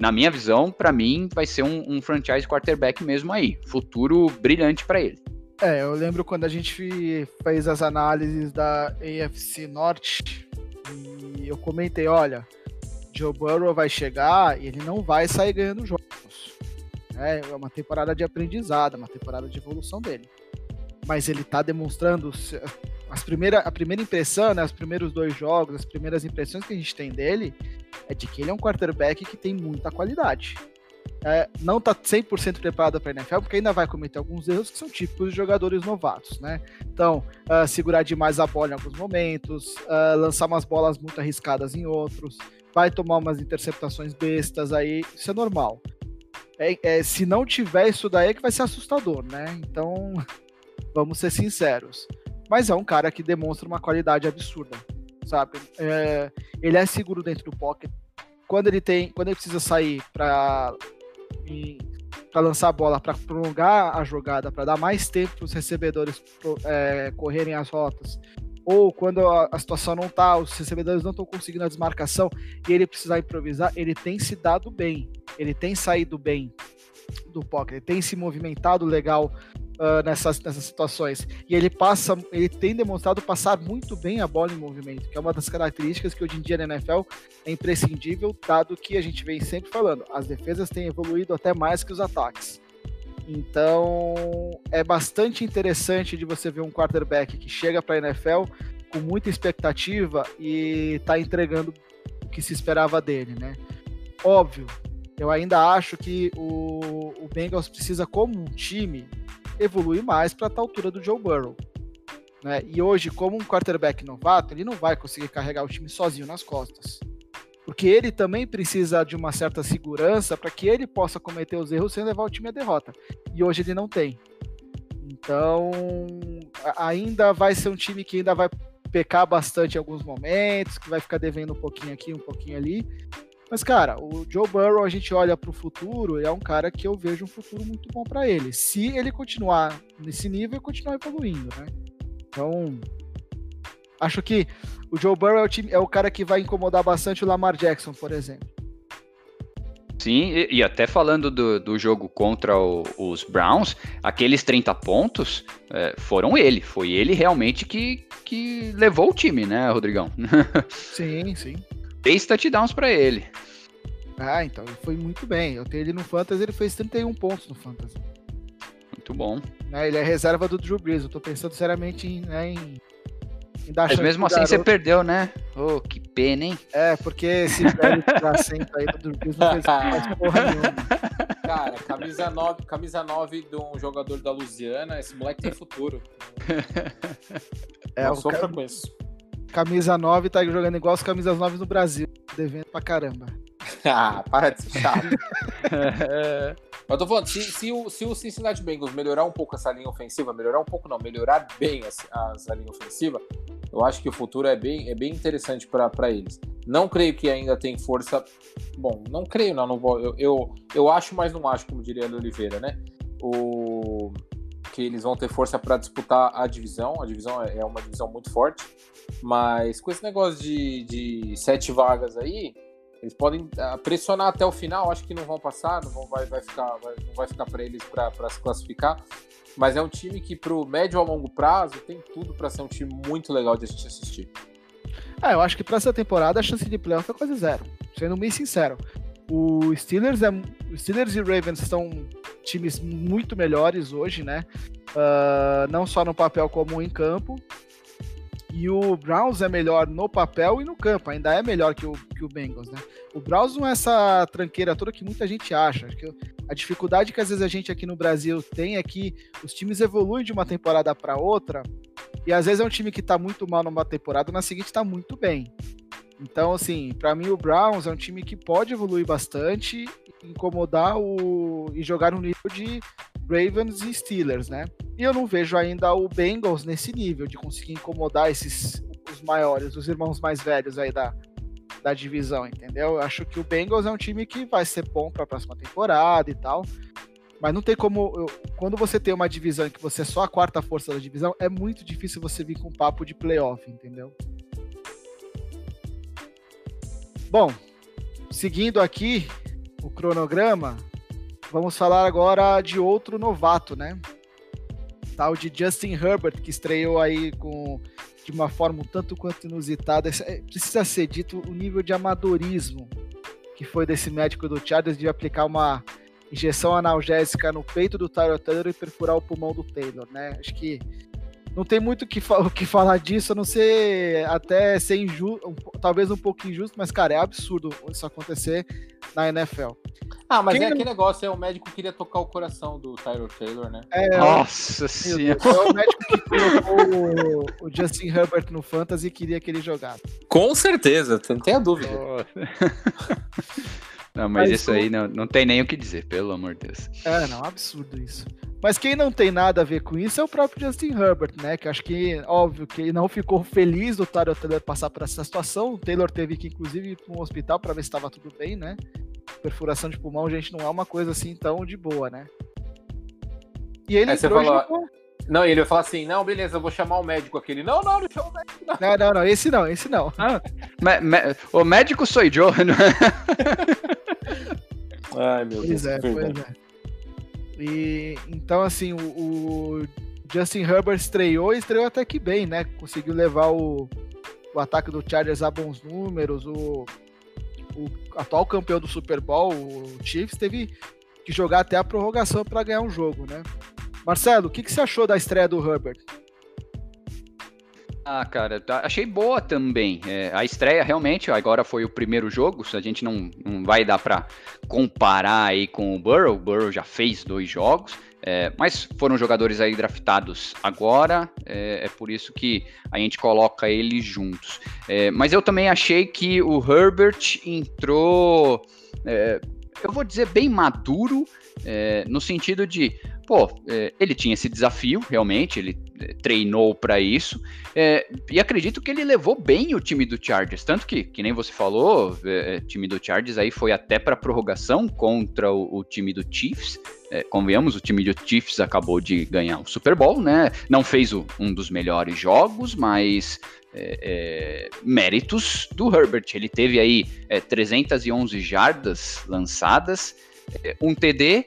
na minha visão, para mim, vai ser um, um, franchise quarterback mesmo aí. Futuro brilhante para ele. É, eu lembro quando a gente fez as análises da AFC Norte e eu comentei, olha, Joe Burrow vai chegar e ele não vai sair ganhando jogos. É, é uma temporada de aprendizado, uma temporada de evolução dele. Mas ele está demonstrando as primeira, a primeira impressão, né, os primeiros dois jogos, as primeiras impressões que a gente tem dele é de que ele é um quarterback que tem muita qualidade é, não está 100% preparado para a NFL, porque ainda vai cometer alguns erros que são típicos de jogadores novatos, né? Então, uh, segurar demais a bola em alguns momentos, uh, lançar umas bolas muito arriscadas em outros, vai tomar umas interceptações bestas aí, isso é normal. É, é, se não tiver isso daí é que vai ser assustador, né? Então, vamos ser sinceros. Mas é um cara que demonstra uma qualidade absurda, sabe? É, ele é seguro dentro do pocket. Quando ele tem, quando ele precisa sair para para lançar a bola, para prolongar a jogada, para dar mais tempo para os recebedores é, correrem as rotas, ou quando a, situação não está, os recebedores não estão conseguindo a desmarcação e ele precisar improvisar, ele tem se dado bem, ele tem saído bem do pocket, ele tem se movimentado legal uh, nessas, nessas situações. E ele passa, ele tem demonstrado passar muito bem a bola em movimento, que é uma das características que hoje em dia na NFL é imprescindível, dado que a gente vem sempre falando, as defesas têm evoluído até mais que os ataques. Então é bastante interessante de você ver um quarterback que chega para a NFL com muita expectativa e está entregando o que se esperava dele, né? Óbvio, eu ainda acho que o, o Bengals precisa, como um time, evoluir mais para a altura do Joe Burrow. Né? E hoje, como um quarterback novato, ele não vai conseguir carregar o time sozinho nas costas. Porque ele também precisa de uma certa segurança para que ele possa cometer os erros sem levar o time à derrota. E hoje ele não tem. Então, ainda vai ser um time que ainda vai pecar bastante em alguns momentos, que vai ficar devendo um pouquinho aqui, um pouquinho ali. Mas, cara, o Joe Burrow, a gente olha para o futuro, é um cara que eu vejo um futuro muito bom para ele. Se ele continuar nesse nível e continuar evoluindo, né? Então, acho que o Joe Burrow é o, time, é o cara que vai incomodar bastante o Lamar Jackson, por exemplo. Sim, e, e até falando do, do jogo contra o, os Browns, aqueles 30 pontos é, foram ele. Foi ele realmente que, que levou o time, né, Rodrigão? sim, sim. Três touchdowns para ele. Ah, então ele foi muito bem. Eu tenho ele no Fantasy, ele fez 31 pontos no Fantasy. Muito bom. Né, ele é reserva do Drew Brees. Eu tô pensando seriamente em, né, em mas mesmo assim você perdeu, né? Oh, que pena, hein? É, porque esse velho assento aí do Drew não fez mais porra nenhuma. Cara, camisa 9, camisa 9 de um jogador da Lusiana, esse moleque tem futuro. É, eu sofro com isso. Camisa 9 tá jogando igual as camisas 9 no Brasil, devendo pra caramba. ah, para de ser chato. Eu tô falando, se, se, o, se o Cincinnati Bengals melhorar um pouco essa linha ofensiva, melhorar um pouco não, melhorar bem a, a linha ofensiva, eu acho que o futuro é bem, é bem interessante para eles. Não creio que ainda tem força. Bom, não creio, não. não vou, eu, eu, eu acho, mas não acho, como diria a Oliveira, né? O, que eles vão ter força para disputar a divisão. A divisão é, é uma divisão muito forte. Mas com esse negócio de, de sete vagas aí, eles podem ah, pressionar até o final. Acho que não vão passar, não vão, vai, vai ficar, vai, vai ficar para eles para se classificar. Mas é um time que, para o médio a longo prazo, tem tudo para ser um time muito legal de assistir. Ah, eu acho que para essa temporada a chance de playoff é quase zero. Sendo bem sincero. O Steelers, é, o Steelers e Ravens são times muito melhores hoje, né? Uh, não só no papel como em campo. E o Browns é melhor no papel e no campo, ainda é melhor que o, que o Bengals, né? O Browns não é essa tranqueira toda que muita gente acha. Que a dificuldade que às vezes a gente aqui no Brasil tem é que os times evoluem de uma temporada para outra, e às vezes é um time que tá muito mal numa temporada, na seguinte tá muito bem. Então, assim, para mim o Browns é um time que pode evoluir bastante, incomodar o e jogar no nível de Ravens e Steelers, né? E eu não vejo ainda o Bengals nesse nível de conseguir incomodar esses os maiores, os irmãos mais velhos aí da, da divisão, entendeu? Eu acho que o Bengals é um time que vai ser bom para a próxima temporada e tal. Mas não tem como. Quando você tem uma divisão que você é só a quarta força da divisão, é muito difícil você vir com papo de playoff, entendeu? Bom, seguindo aqui o cronograma, vamos falar agora de outro novato, né? Tal de Justin Herbert, que estreou aí com de uma forma um tanto quanto inusitada. É, precisa ser dito o nível de amadorismo que foi desse médico do Chargers de aplicar uma injeção analgésica no peito do Tyler Taylor e perfurar o pulmão do Taylor, né? Acho que não tem muito o que, o que falar disso, a não ser até ser injusto, um, talvez um pouco injusto, mas, cara, é absurdo isso acontecer na NFL. Ah, mas Quem é não... aquele negócio, é o médico queria tocar o coração do Tyler Taylor, né? É, Nossa senhora. É o médico que colocou o, o, Justin Herbert no Fantasy e queria que ele jogasse. Com certeza, não tenha dúvida. Oh. não, mas, mas isso aí não, não tem nem o que dizer, pelo amor de Deus. É, não, absurdo isso. Mas quem não tem nada a ver com isso é o próprio Justin Herbert, né? Que acho que, óbvio, que ele não ficou feliz do Tyler Taylor passar por essa situação. O Taylor teve que, inclusive, ir para um hospital para ver se estava tudo bem, né? perfuração de pulmão, gente, não é uma coisa assim tão de boa, né? E ele você entrou falou- jogou. Não, ele vai falar assim: não, beleza, eu vou chamar o médico aquele. Não, não, não chama o médico. Não. Não, não, não, esse não, esse não. Me- me- o médico sou eu, não é? Ai, meu Pois é, pois é. E então, assim, o, o Justin Herbert estreou e estreou até que bem, né? Conseguiu levar o, o ataque do Chargers a bons números. O, o atual campeão do Super Bowl, o Chiefs, teve que jogar até a prorrogação para ganhar um jogo, né? Marcelo, o que, que você achou da estreia do Herbert? Ah, cara, tá- achei boa também. É, a estreia realmente agora foi o primeiro jogo. A gente não, não vai dar pra comparar aí com o Burrow. O Burrow já fez dois jogos, é, mas foram jogadores aí draftados agora. É, é por isso que a gente coloca eles juntos. É, mas eu também achei que o Herbert entrou, é, eu vou dizer bem maduro, é, no sentido de, pô, ele tinha esse desafio realmente. Ele treinou para isso. É, e acredito que ele levou bem o time do Chargers, tanto que, que nem você falou, é, time do Chargers aí foi até para prorrogação contra o, o time do Chiefs. É, convenhamos, o time do Chiefs acabou de ganhar o Super Bowl, né? Não fez o- um dos melhores jogos, mas é, é, méritos do Herbert. Ele teve aí é, 311 jardas lançadas, é, um TD,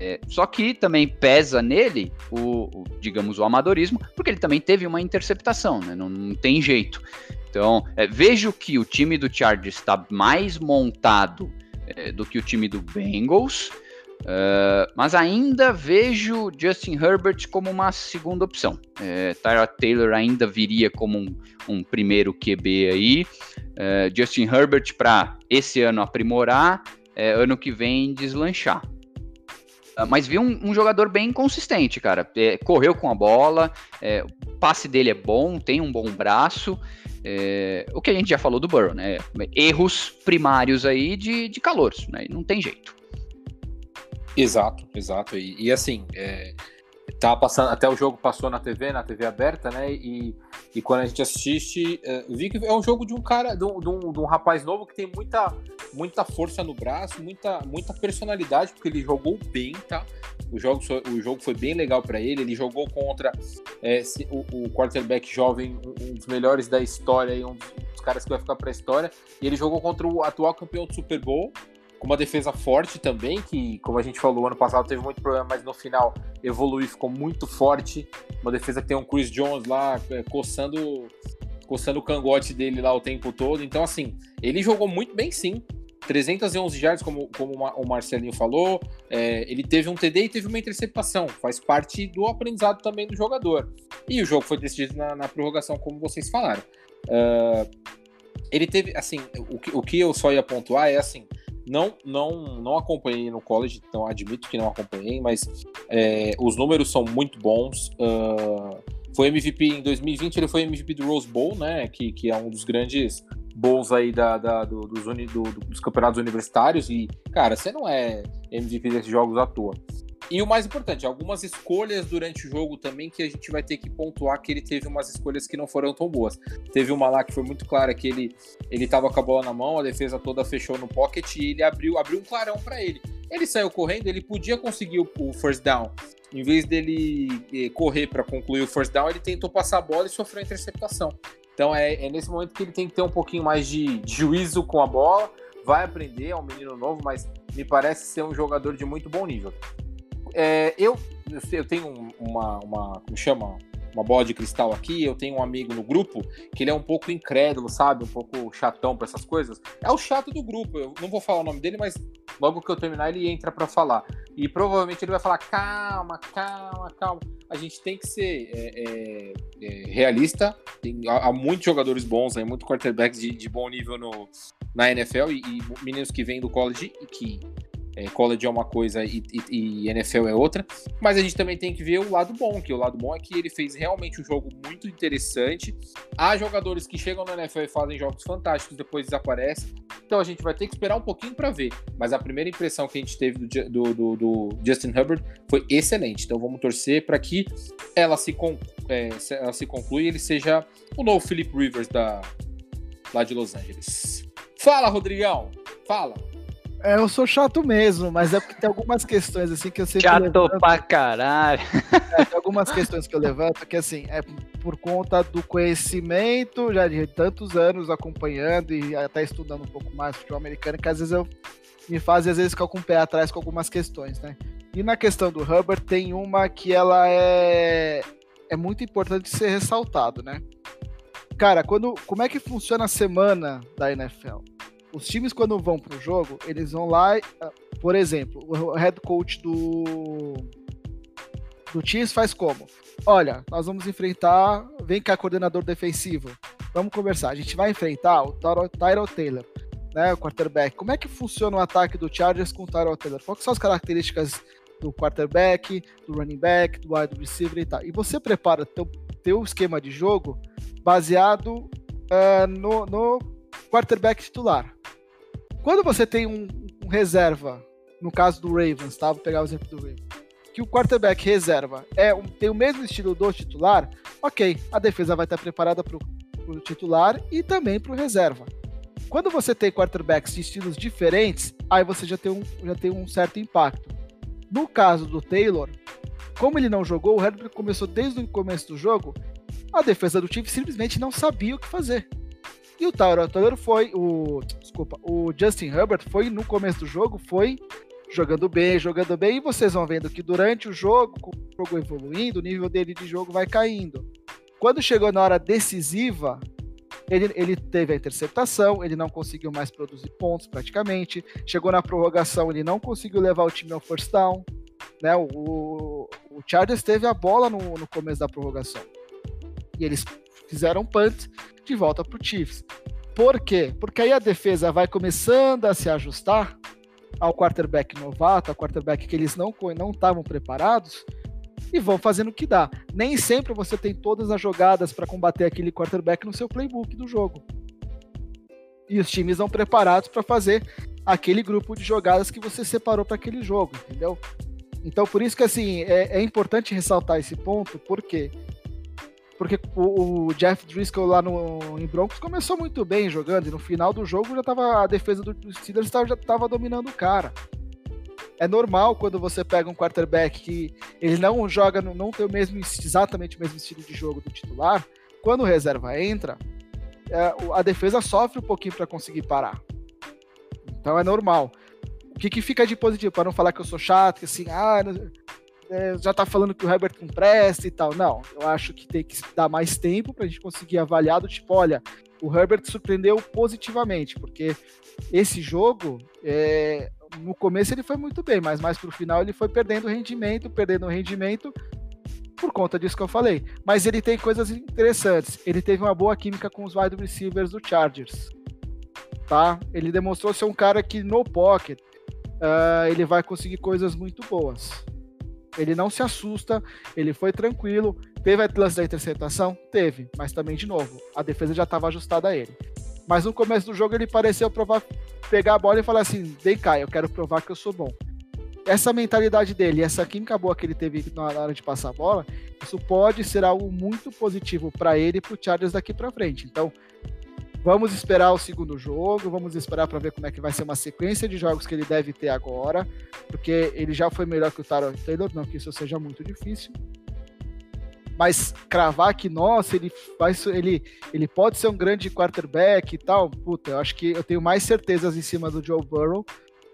é, só que também pesa nele o, o, digamos, o amadorismo, porque ele também teve uma interceptação, né? Não, não tem jeito. Então, é, vejo que o time do Chargers está mais montado é, do que o time do Bengals, é, mas ainda vejo Justin Herbert como uma segunda opção. É, Tyrod Taylor ainda viria como um, um primeiro QB aí. É, Justin Herbert para esse ano aprimorar, é, ano que vem deslanchar. Ah, Mas vi um, um jogador bem consistente, cara. É, correu com a bola, é, o passe dele é bom, tem um bom braço. é, o que a gente já falou do Burrow, né? Erros primários aí de, de calouros, né? Não tem jeito. Exato, exato. E, e assim, é, tá passando, até o jogo passou na TV, na TV aberta, né? E, e quando a gente assiste, é, vi que é um jogo de um cara, de um, de um- de um rapaz novo que tem muita, muita força no braço, muita, muita personalidade, porque ele jogou bem, tá? O jogo, o jogo foi bem legal para ele. Ele jogou contra é, o, o quarterback jovem, um, dos melhores da história, um dos, um dos caras que vai ficar para a história. E ele jogou contra o atual campeão do Super Bowl, com uma defesa forte também, que, como a gente falou, ano passado teve muito problema, mas no final evoluiu ficou muito forte. Uma defesa que tem um Chris Jones lá é, coçando, coçando o cangote dele lá o tempo todo. Então, assim, ele jogou muito bem sim. 311 yards, como, como o Marcelinho falou. É, ele teve um TD e teve uma interceptação. Faz parte do aprendizado também do jogador. E o jogo foi decidido na, na prorrogação, como vocês falaram. Uh, ele teve, assim, o o que eu só ia pontuar é assim. Não, não, não acompanhei no college, então admito que não acompanhei, mas é, os números são muito bons. Uh, foi MVP em 2020, ele foi MVP do Rose Bowl, né? Que, que é um dos grandes bowls aí da, da do, dos, uni, do, dos campeonatos universitários. E, cara, você não é MVP desses jogos à toa. E o mais importante, algumas escolhas durante o jogo também que a gente vai ter que pontuar que ele teve umas escolhas que não foram tão boas. Teve uma lá que foi muito clara que ele ele tava com a bola na mão, a defesa toda fechou no pocket e ele abriu, abriu um clarão para ele. Ele saiu correndo, ele podia conseguir o, o first down. Em vez dele eh, correr para concluir o first down, ele tentou passar a bola e sofreu a interceptação. Então é, é nesse momento que ele tem que ter um pouquinho mais de, de juízo com a bola. Vai aprender, é um menino novo, mas me parece ser um jogador de muito bom nível. É, eu, eu tenho uma, uma. Como chama? Uma bola de cristal aqui. Eu tenho um amigo no grupo que ele é um pouco incrédulo, sabe? Um pouco chatão para essas coisas. É o chato do grupo. Eu não vou falar o nome dele, mas logo que eu terminar, ele entra para falar. E provavelmente ele vai falar: calma, calma, calma. A gente tem que ser é, é, é, realista. Tem, há, há, muitos jogadores bons, aí, muitos quarterbacks de, de bom nível no, na NFL e, e meninos que vêm do college e que é, college é uma coisa e, e, e, NFL é outra, mas a gente também tem que ver o lado bom, que o lado bom é que ele fez realmente um jogo muito interessante. Há jogadores que chegam na NFL e fazem jogos fantásticos, depois desaparecem. Então a gente vai ter que esperar um pouquinho para ver. Mas a primeira impressão que a gente teve do, do, do, do Justin Herbert foi excelente. Então vamos torcer para que ela se, é, ela se conclua e ele seja o novo Philip Rivers da, lá de Los Angeles. Fala, Rodrigão! Fala! É, eu sou chato mesmo, mas é porque tem algumas questões assim que eu sei Chato levanto, pra caralho. é, tem algumas questões que eu levanto que assim, é por conta do conhecimento já de tantos anos acompanhando e até estudando um pouco mais futebol americano, que às vezes eu me faz às vezes ficar com o pé atrás com algumas questões, né? E na questão do Hubbard tem uma que ela é é muito importante ser ressaltado, né? Cara, quando como é que funciona a semana da NFL? Os times, quando vão para o jogo, eles vão lá, ah, por exemplo, o head coach do, do Chiefs faz como? Olha, nós vamos enfrentar, vem cá, coordenador defensivo, vamos conversar. A gente vai enfrentar o Tyrell Taylor, né, o quarterback. Como é que funciona o ataque do Chargers com o Tyrell Taylor? Quais são as características do quarterback, do running back, do wide receiver e tal? E você prepara teu, teu esquema de jogo baseado uh, no, no quarterback titular. Quando você tem um, um, reserva, no caso do Ravens, tá? Vou pegar o exemplo do Ravens, que o quarterback reserva é um, tem o mesmo estilo do titular, ok, a defesa vai estar preparada para o titular e também para o reserva. Quando você tem quarterbacks de estilos diferentes, aí você já tem um, já tem um certo impacto. No caso do Taylor, como ele não jogou, o Herbert começou desde o começo do jogo, a defesa do time simplesmente não sabia o que fazer. E o Tyler Taylor foi, o, desculpa, o Justin Herbert foi no começo do jogo, foi jogando bem, jogando bem, e vocês vão vendo que durante o jogo, com o jogo evoluindo, o nível dele de jogo vai caindo. Quando chegou na hora decisiva, ele, ele teve a interceptação, ele não conseguiu mais produzir pontos praticamente. Chegou na prorrogação, ele não conseguiu levar o time ao first down. Né? O, o Chargers teve a bola no, no começo da prorrogação. E eles fizeram punt volta para o Chiefs. Por quê? Porque aí a defesa vai começando a se ajustar ao quarterback novato, ao quarterback que eles não não estavam preparados e vão fazendo o que dá. Nem sempre você tem todas as jogadas para combater aquele quarterback no seu playbook do jogo. E os times não preparados para fazer aquele grupo de jogadas que você separou para aquele jogo, entendeu? Então, por isso que assim é, é importante ressaltar esse ponto, porque porque o, o, Jeff Driscoll lá no, em Broncos começou muito bem jogando, e no final do jogo já tava, a defesa do Steelers tava, já estava dominando o cara. É normal quando você pega um quarterback que ele não joga, não tem o mesmo, exatamente o mesmo estilo de jogo do titular, quando o reserva entra, é, a defesa sofre um pouquinho para conseguir parar. Então é normal. O que, que fica de positivo? Para não falar que eu sou chato, que assim, ah, é, já tá falando que o Herbert não presta e tal. Não, eu acho que tem que dar mais tempo para a gente conseguir avaliar do tipo, olha, o Herbert surpreendeu positivamente, porque esse jogo, é, no começo ele foi muito bem, mas mais pro final ele foi perdendo rendimento, perdendo rendimento por conta disso que eu falei. Mas ele tem coisas interessantes. Ele teve uma boa química com os wide receivers do Chargers. Tá? Ele demonstrou ser um cara que no pocket uh, ele vai conseguir coisas muito boas. Ele não se assusta, ele foi tranquilo. Teve a lance da interceptação? Teve, mas também, de novo, a defesa já estava ajustada a ele. Mas no começo do jogo ele pareceu provar, pegar a bola e falar assim: vem cá, eu quero provar que eu sou bom. Essa mentalidade dele, essa química boa que ele teve na hora de passar a bola, isso pode ser algo muito positivo para ele e para o Chargers daqui para frente. Então, Vamos esperar o segundo jogo, vamos esperar para ver como é que vai ser uma sequência de jogos que ele deve ter agora, porque ele já foi melhor que o Taro Taylor, não que isso seja muito difícil. Mas cravar que, nossa, ele, vai, ele, ele pode ser um grande quarterback e tal, puta, eu acho que eu tenho mais certezas em cima do Joe Burrow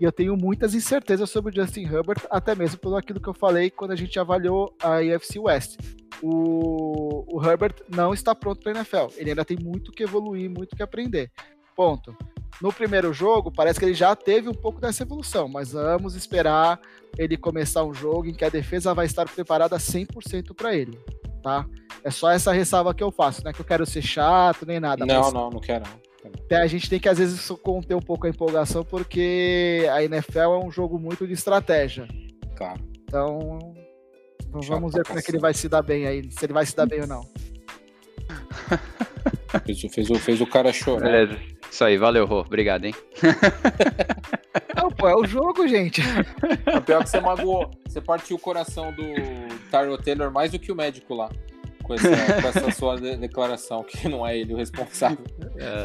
e eu tenho muitas incertezas sobre o Justin Herbert, até mesmo pelo aquilo que eu falei quando a gente avaliou a UFC West o, o Herbert não está pronto para a NFL. Ele ainda tem muito que evoluir, muito que aprender. Ponto. No primeiro jogo, parece que ele já teve um pouco dessa evolução, mas vamos esperar ele começar um jogo em que a defesa vai estar preparada 100% para ele, tá? É só essa ressalva que eu faço, não é que eu quero ser chato nem nada. Não, não, não quero. Não. A gente tem que às vezes conter um pouco a empolgação, porque a NFL é um jogo muito de estratégia. Claro. Então, então vamos ver como é que ele vai se dar bem aí, se ele vai se dar bem ou não. fez, fez, fez o cara chorar. Beleza. Isso aí, valeu, Rô. Obrigado, hein? Não, pô, é o jogo, gente. O pior é que você magoou. Você partiu o coração do Tyro Taylor mais do que o médico lá. Com essa, com essa sua de- declaração, que não é ele o responsável.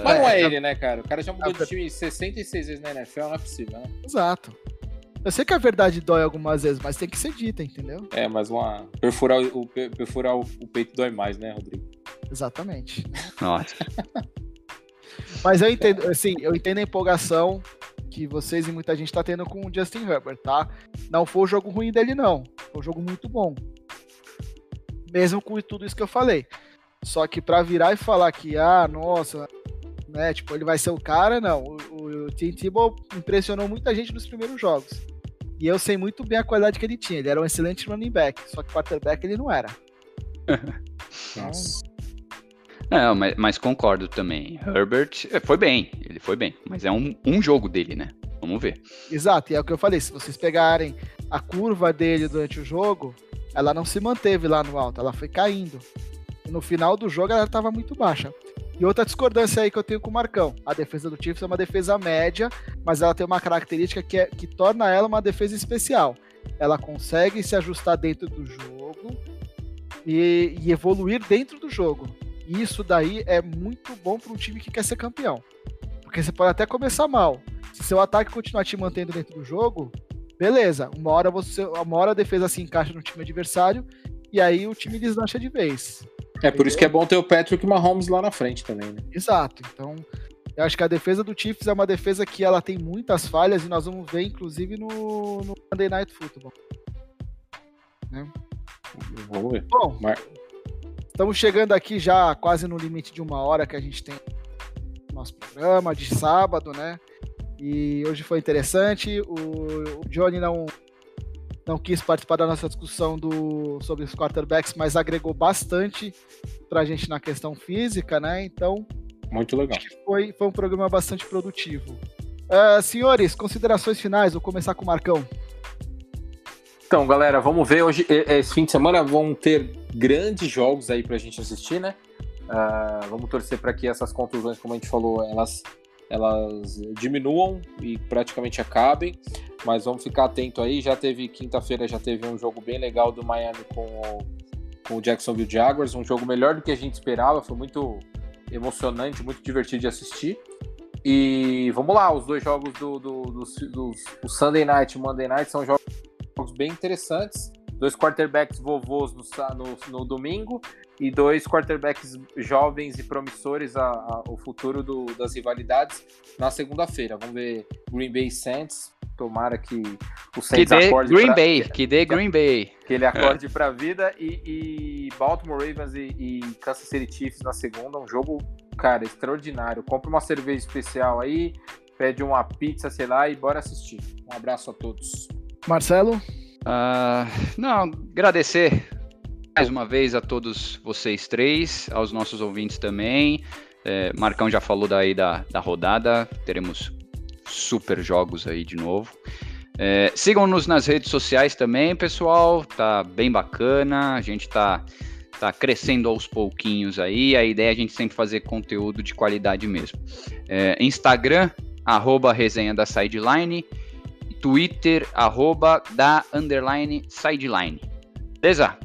Mas não é ele, né, cara? O cara já mudou de time 66 vezes na NFL, não é possível, né? Exato. Eu sei que a verdade dói algumas vezes, mas tem que ser dita, entendeu? É, mas uma. Perfurar o, o- perfurar o, o peito dói mais, né, Rodrigo? Exatamente. Nossa. Mas eu entendo, assim, eu entendo a empolgação que vocês e muita gente tá tendo com o Justin Herbert, tá? Não foi o jogo ruim dele, não. Foi um jogo muito bom. Mesmo com tudo isso que eu falei. Só que pra virar e falar que, ah, nossa, né, tipo, ele vai ser o cara, não. O, o, o Tim Tebow impressionou muita gente nos primeiros jogos. E eu sei muito bem a qualidade que ele tinha. Ele era um excelente running back, só que quarterback ele não era. Então, Não, mas, mas concordo também. Herbert é, foi bem, ele foi bem. Mas é um, um jogo dele, né? Vamos ver. Exato, e é o que eu falei, se vocês pegarem a curva dele durante o jogo, ela não se manteve lá no alto, ela foi caindo. No final do jogo ela estava muito baixa. E outra discordância aí que eu tenho com o Marcão, a defesa do Chiefs é uma defesa média, mas ela tem uma característica que, é, que torna ela uma defesa especial. Ela consegue se ajustar dentro do jogo e, e evoluir dentro do jogo. E isso daí é muito bom para um time que quer ser campeão. Porque você pode até começar mal, se seu ataque continuar te mantendo dentro do jogo, beleza. Uma hora você, uma hora a defesa se encaixa no time adversário e aí o time deslancha de vez. É por isso que é bom ter o Patrick Mahomes lá na frente também, né? Exato. Então, eu acho que a defesa do Chiefs é uma defesa que ela tem muitas falhas e nós vamos ver inclusive no, no Monday Night Football. Vamos ver. Bom, Mar- estamos chegando aqui já quase no limite de uma hora que a gente tem no nosso programa de sábado, né? E hoje foi interessante. O, o Johnny não, não quis participar da nossa discussão do, sobre os quarterbacks, mas agregou bastante para a gente na questão física, né? Então Muito legal. foi, foi um programa bastante produtivo. Ah, senhores, considerações finais. Vou começar com o Marcão. Então, galera, vamos ver. Hoje, esse fim de semana, vão ter grandes jogos aí pra gente assistir, né? Ah, vamos torcer para que essas contusões, como a gente falou, elas, elas diminuam e praticamente acabem. Mas vamos ficar atento aí. Já teve quinta-feira, já teve um jogo bem legal do Miami com o, com o Jacksonville Jaguars. Um jogo melhor do que a gente esperava. Foi muito emocionante, muito divertido de assistir. E vamos lá, os dois jogos do, do, dos- dos- o Sunday Night e Monday Night são jogos bem interessantes. Dois quarterbacks vovôs no, no, no domingo e dois quarterbacks jovens e promissores a, a- o futuro do- das rivalidades na segunda-feira. Vamos ver Green Bay Saints. Tomara que o Que Saints dê acorde Green pra- Bay, que dê Green Bay. que ele acorde para a vida e, e Baltimore Ravens e, e Kansas City Chiefs na segunda, um jogo, cara, extraordinário. Compre uma cerveja especial aí, pede uma pizza, sei lá, e bora assistir. Um abraço a todos. Marcelo? Ah, não, agradecer mais uma vez a todos vocês três, aos nossos ouvintes também. É, Marcão já falou daí da, da rodada, teremos super jogos aí de novo. É, Sigam-nos nas redes sociais também, pessoal, tá bem bacana, a gente tá, tá crescendo aos pouquinhos aí, a ideia é a gente sempre fazer conteúdo de qualidade mesmo. É, Instagram, arroba resenha da sideline, Twitter, arroba da underline sideline. Beleza?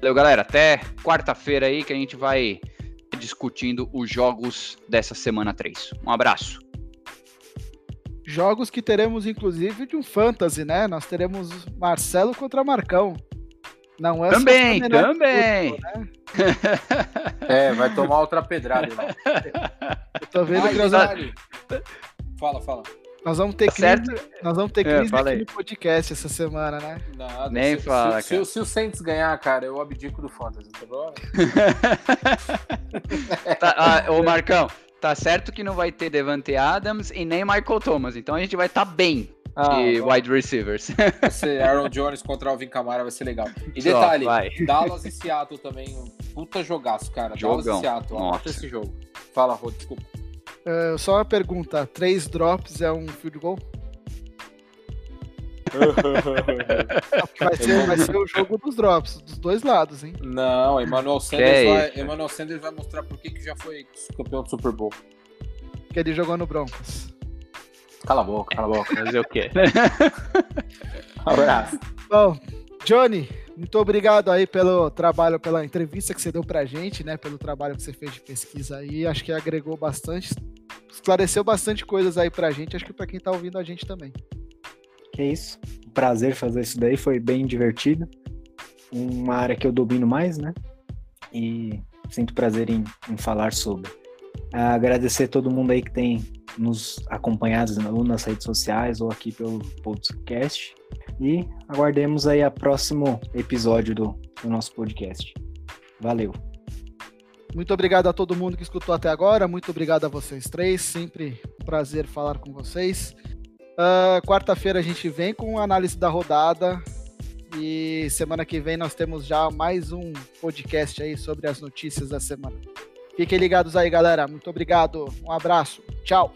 Valeu, galera. Até quarta-feira aí que a gente vai discutindo os jogos dessa semana 3. Um abraço. Jogos que teremos, inclusive, de um fantasy, né? Nós teremos Marcelo contra Marcão. Não é só Também, também. Né? É, vai tomar outra pedrada, irmão. Eu tô vendo vamos, detalhe. Fala, fala. Nós vamos ter Tá crise, certo? nós vamos ter É, crise aí. no podcast essa semana, né? Nada. Nem se, fala, se, cara. Se, se o Saints ganhar, cara, eu abdico do Fantasy, tá bom? Tá, ah, ô Marcão, tá certo que não vai ter Devante Adams e nem Michael Thomas, então a gente vai estar bem Ah, de vai wide receivers. ser Aaron Jones contra Alvin Kamara, vai ser legal. E detalhe, vai. Dallas e Seattle também, um puta jogaço, cara. Dallas Jogão. e Seattle, anota esse jogo. Fala, Rô, desculpa. É, só uma pergunta: três drops é um field goal? Porque vai ser, vai ser o jogo dos drops, dos dois lados, hein? Não, Emmanuel Sanders, é vai? Emmanuel Sanders vai mostrar por que que já foi campeão do Super Bowl. Que ele jogou no Broncos. Cala a boca, cala a boca. Fazer o quê? Abraço. Bom, Johnny, Muito obrigado aí pelo trabalho, pela entrevista que você deu pra gente, né? Pelo trabalho que você fez de pesquisa aí. Acho que agregou bastante, esclareceu bastante coisas aí pra gente, acho que pra quem tá ouvindo a gente também. Que isso. Prazer fazer isso daí, foi bem divertido. Uma área que eu domino mais, né? E sinto prazer em, em falar sobre. Agradecer todo mundo aí que tem nos acompanhado ou nas redes sociais ou aqui pelo podcast. E aguardemos aí o próximo episódio do, do nosso podcast. Valeu! Muito obrigado a todo mundo que escutou até agora. Muito obrigado a vocês três. Sempre um prazer falar com vocês. Uh, Quarta-feira a gente vem com a análise da rodada. E semana que vem nós temos já mais um podcast aí sobre as notícias da semana. Fiquem ligados aí, galera. Muito obrigado. Um abraço. Tchau.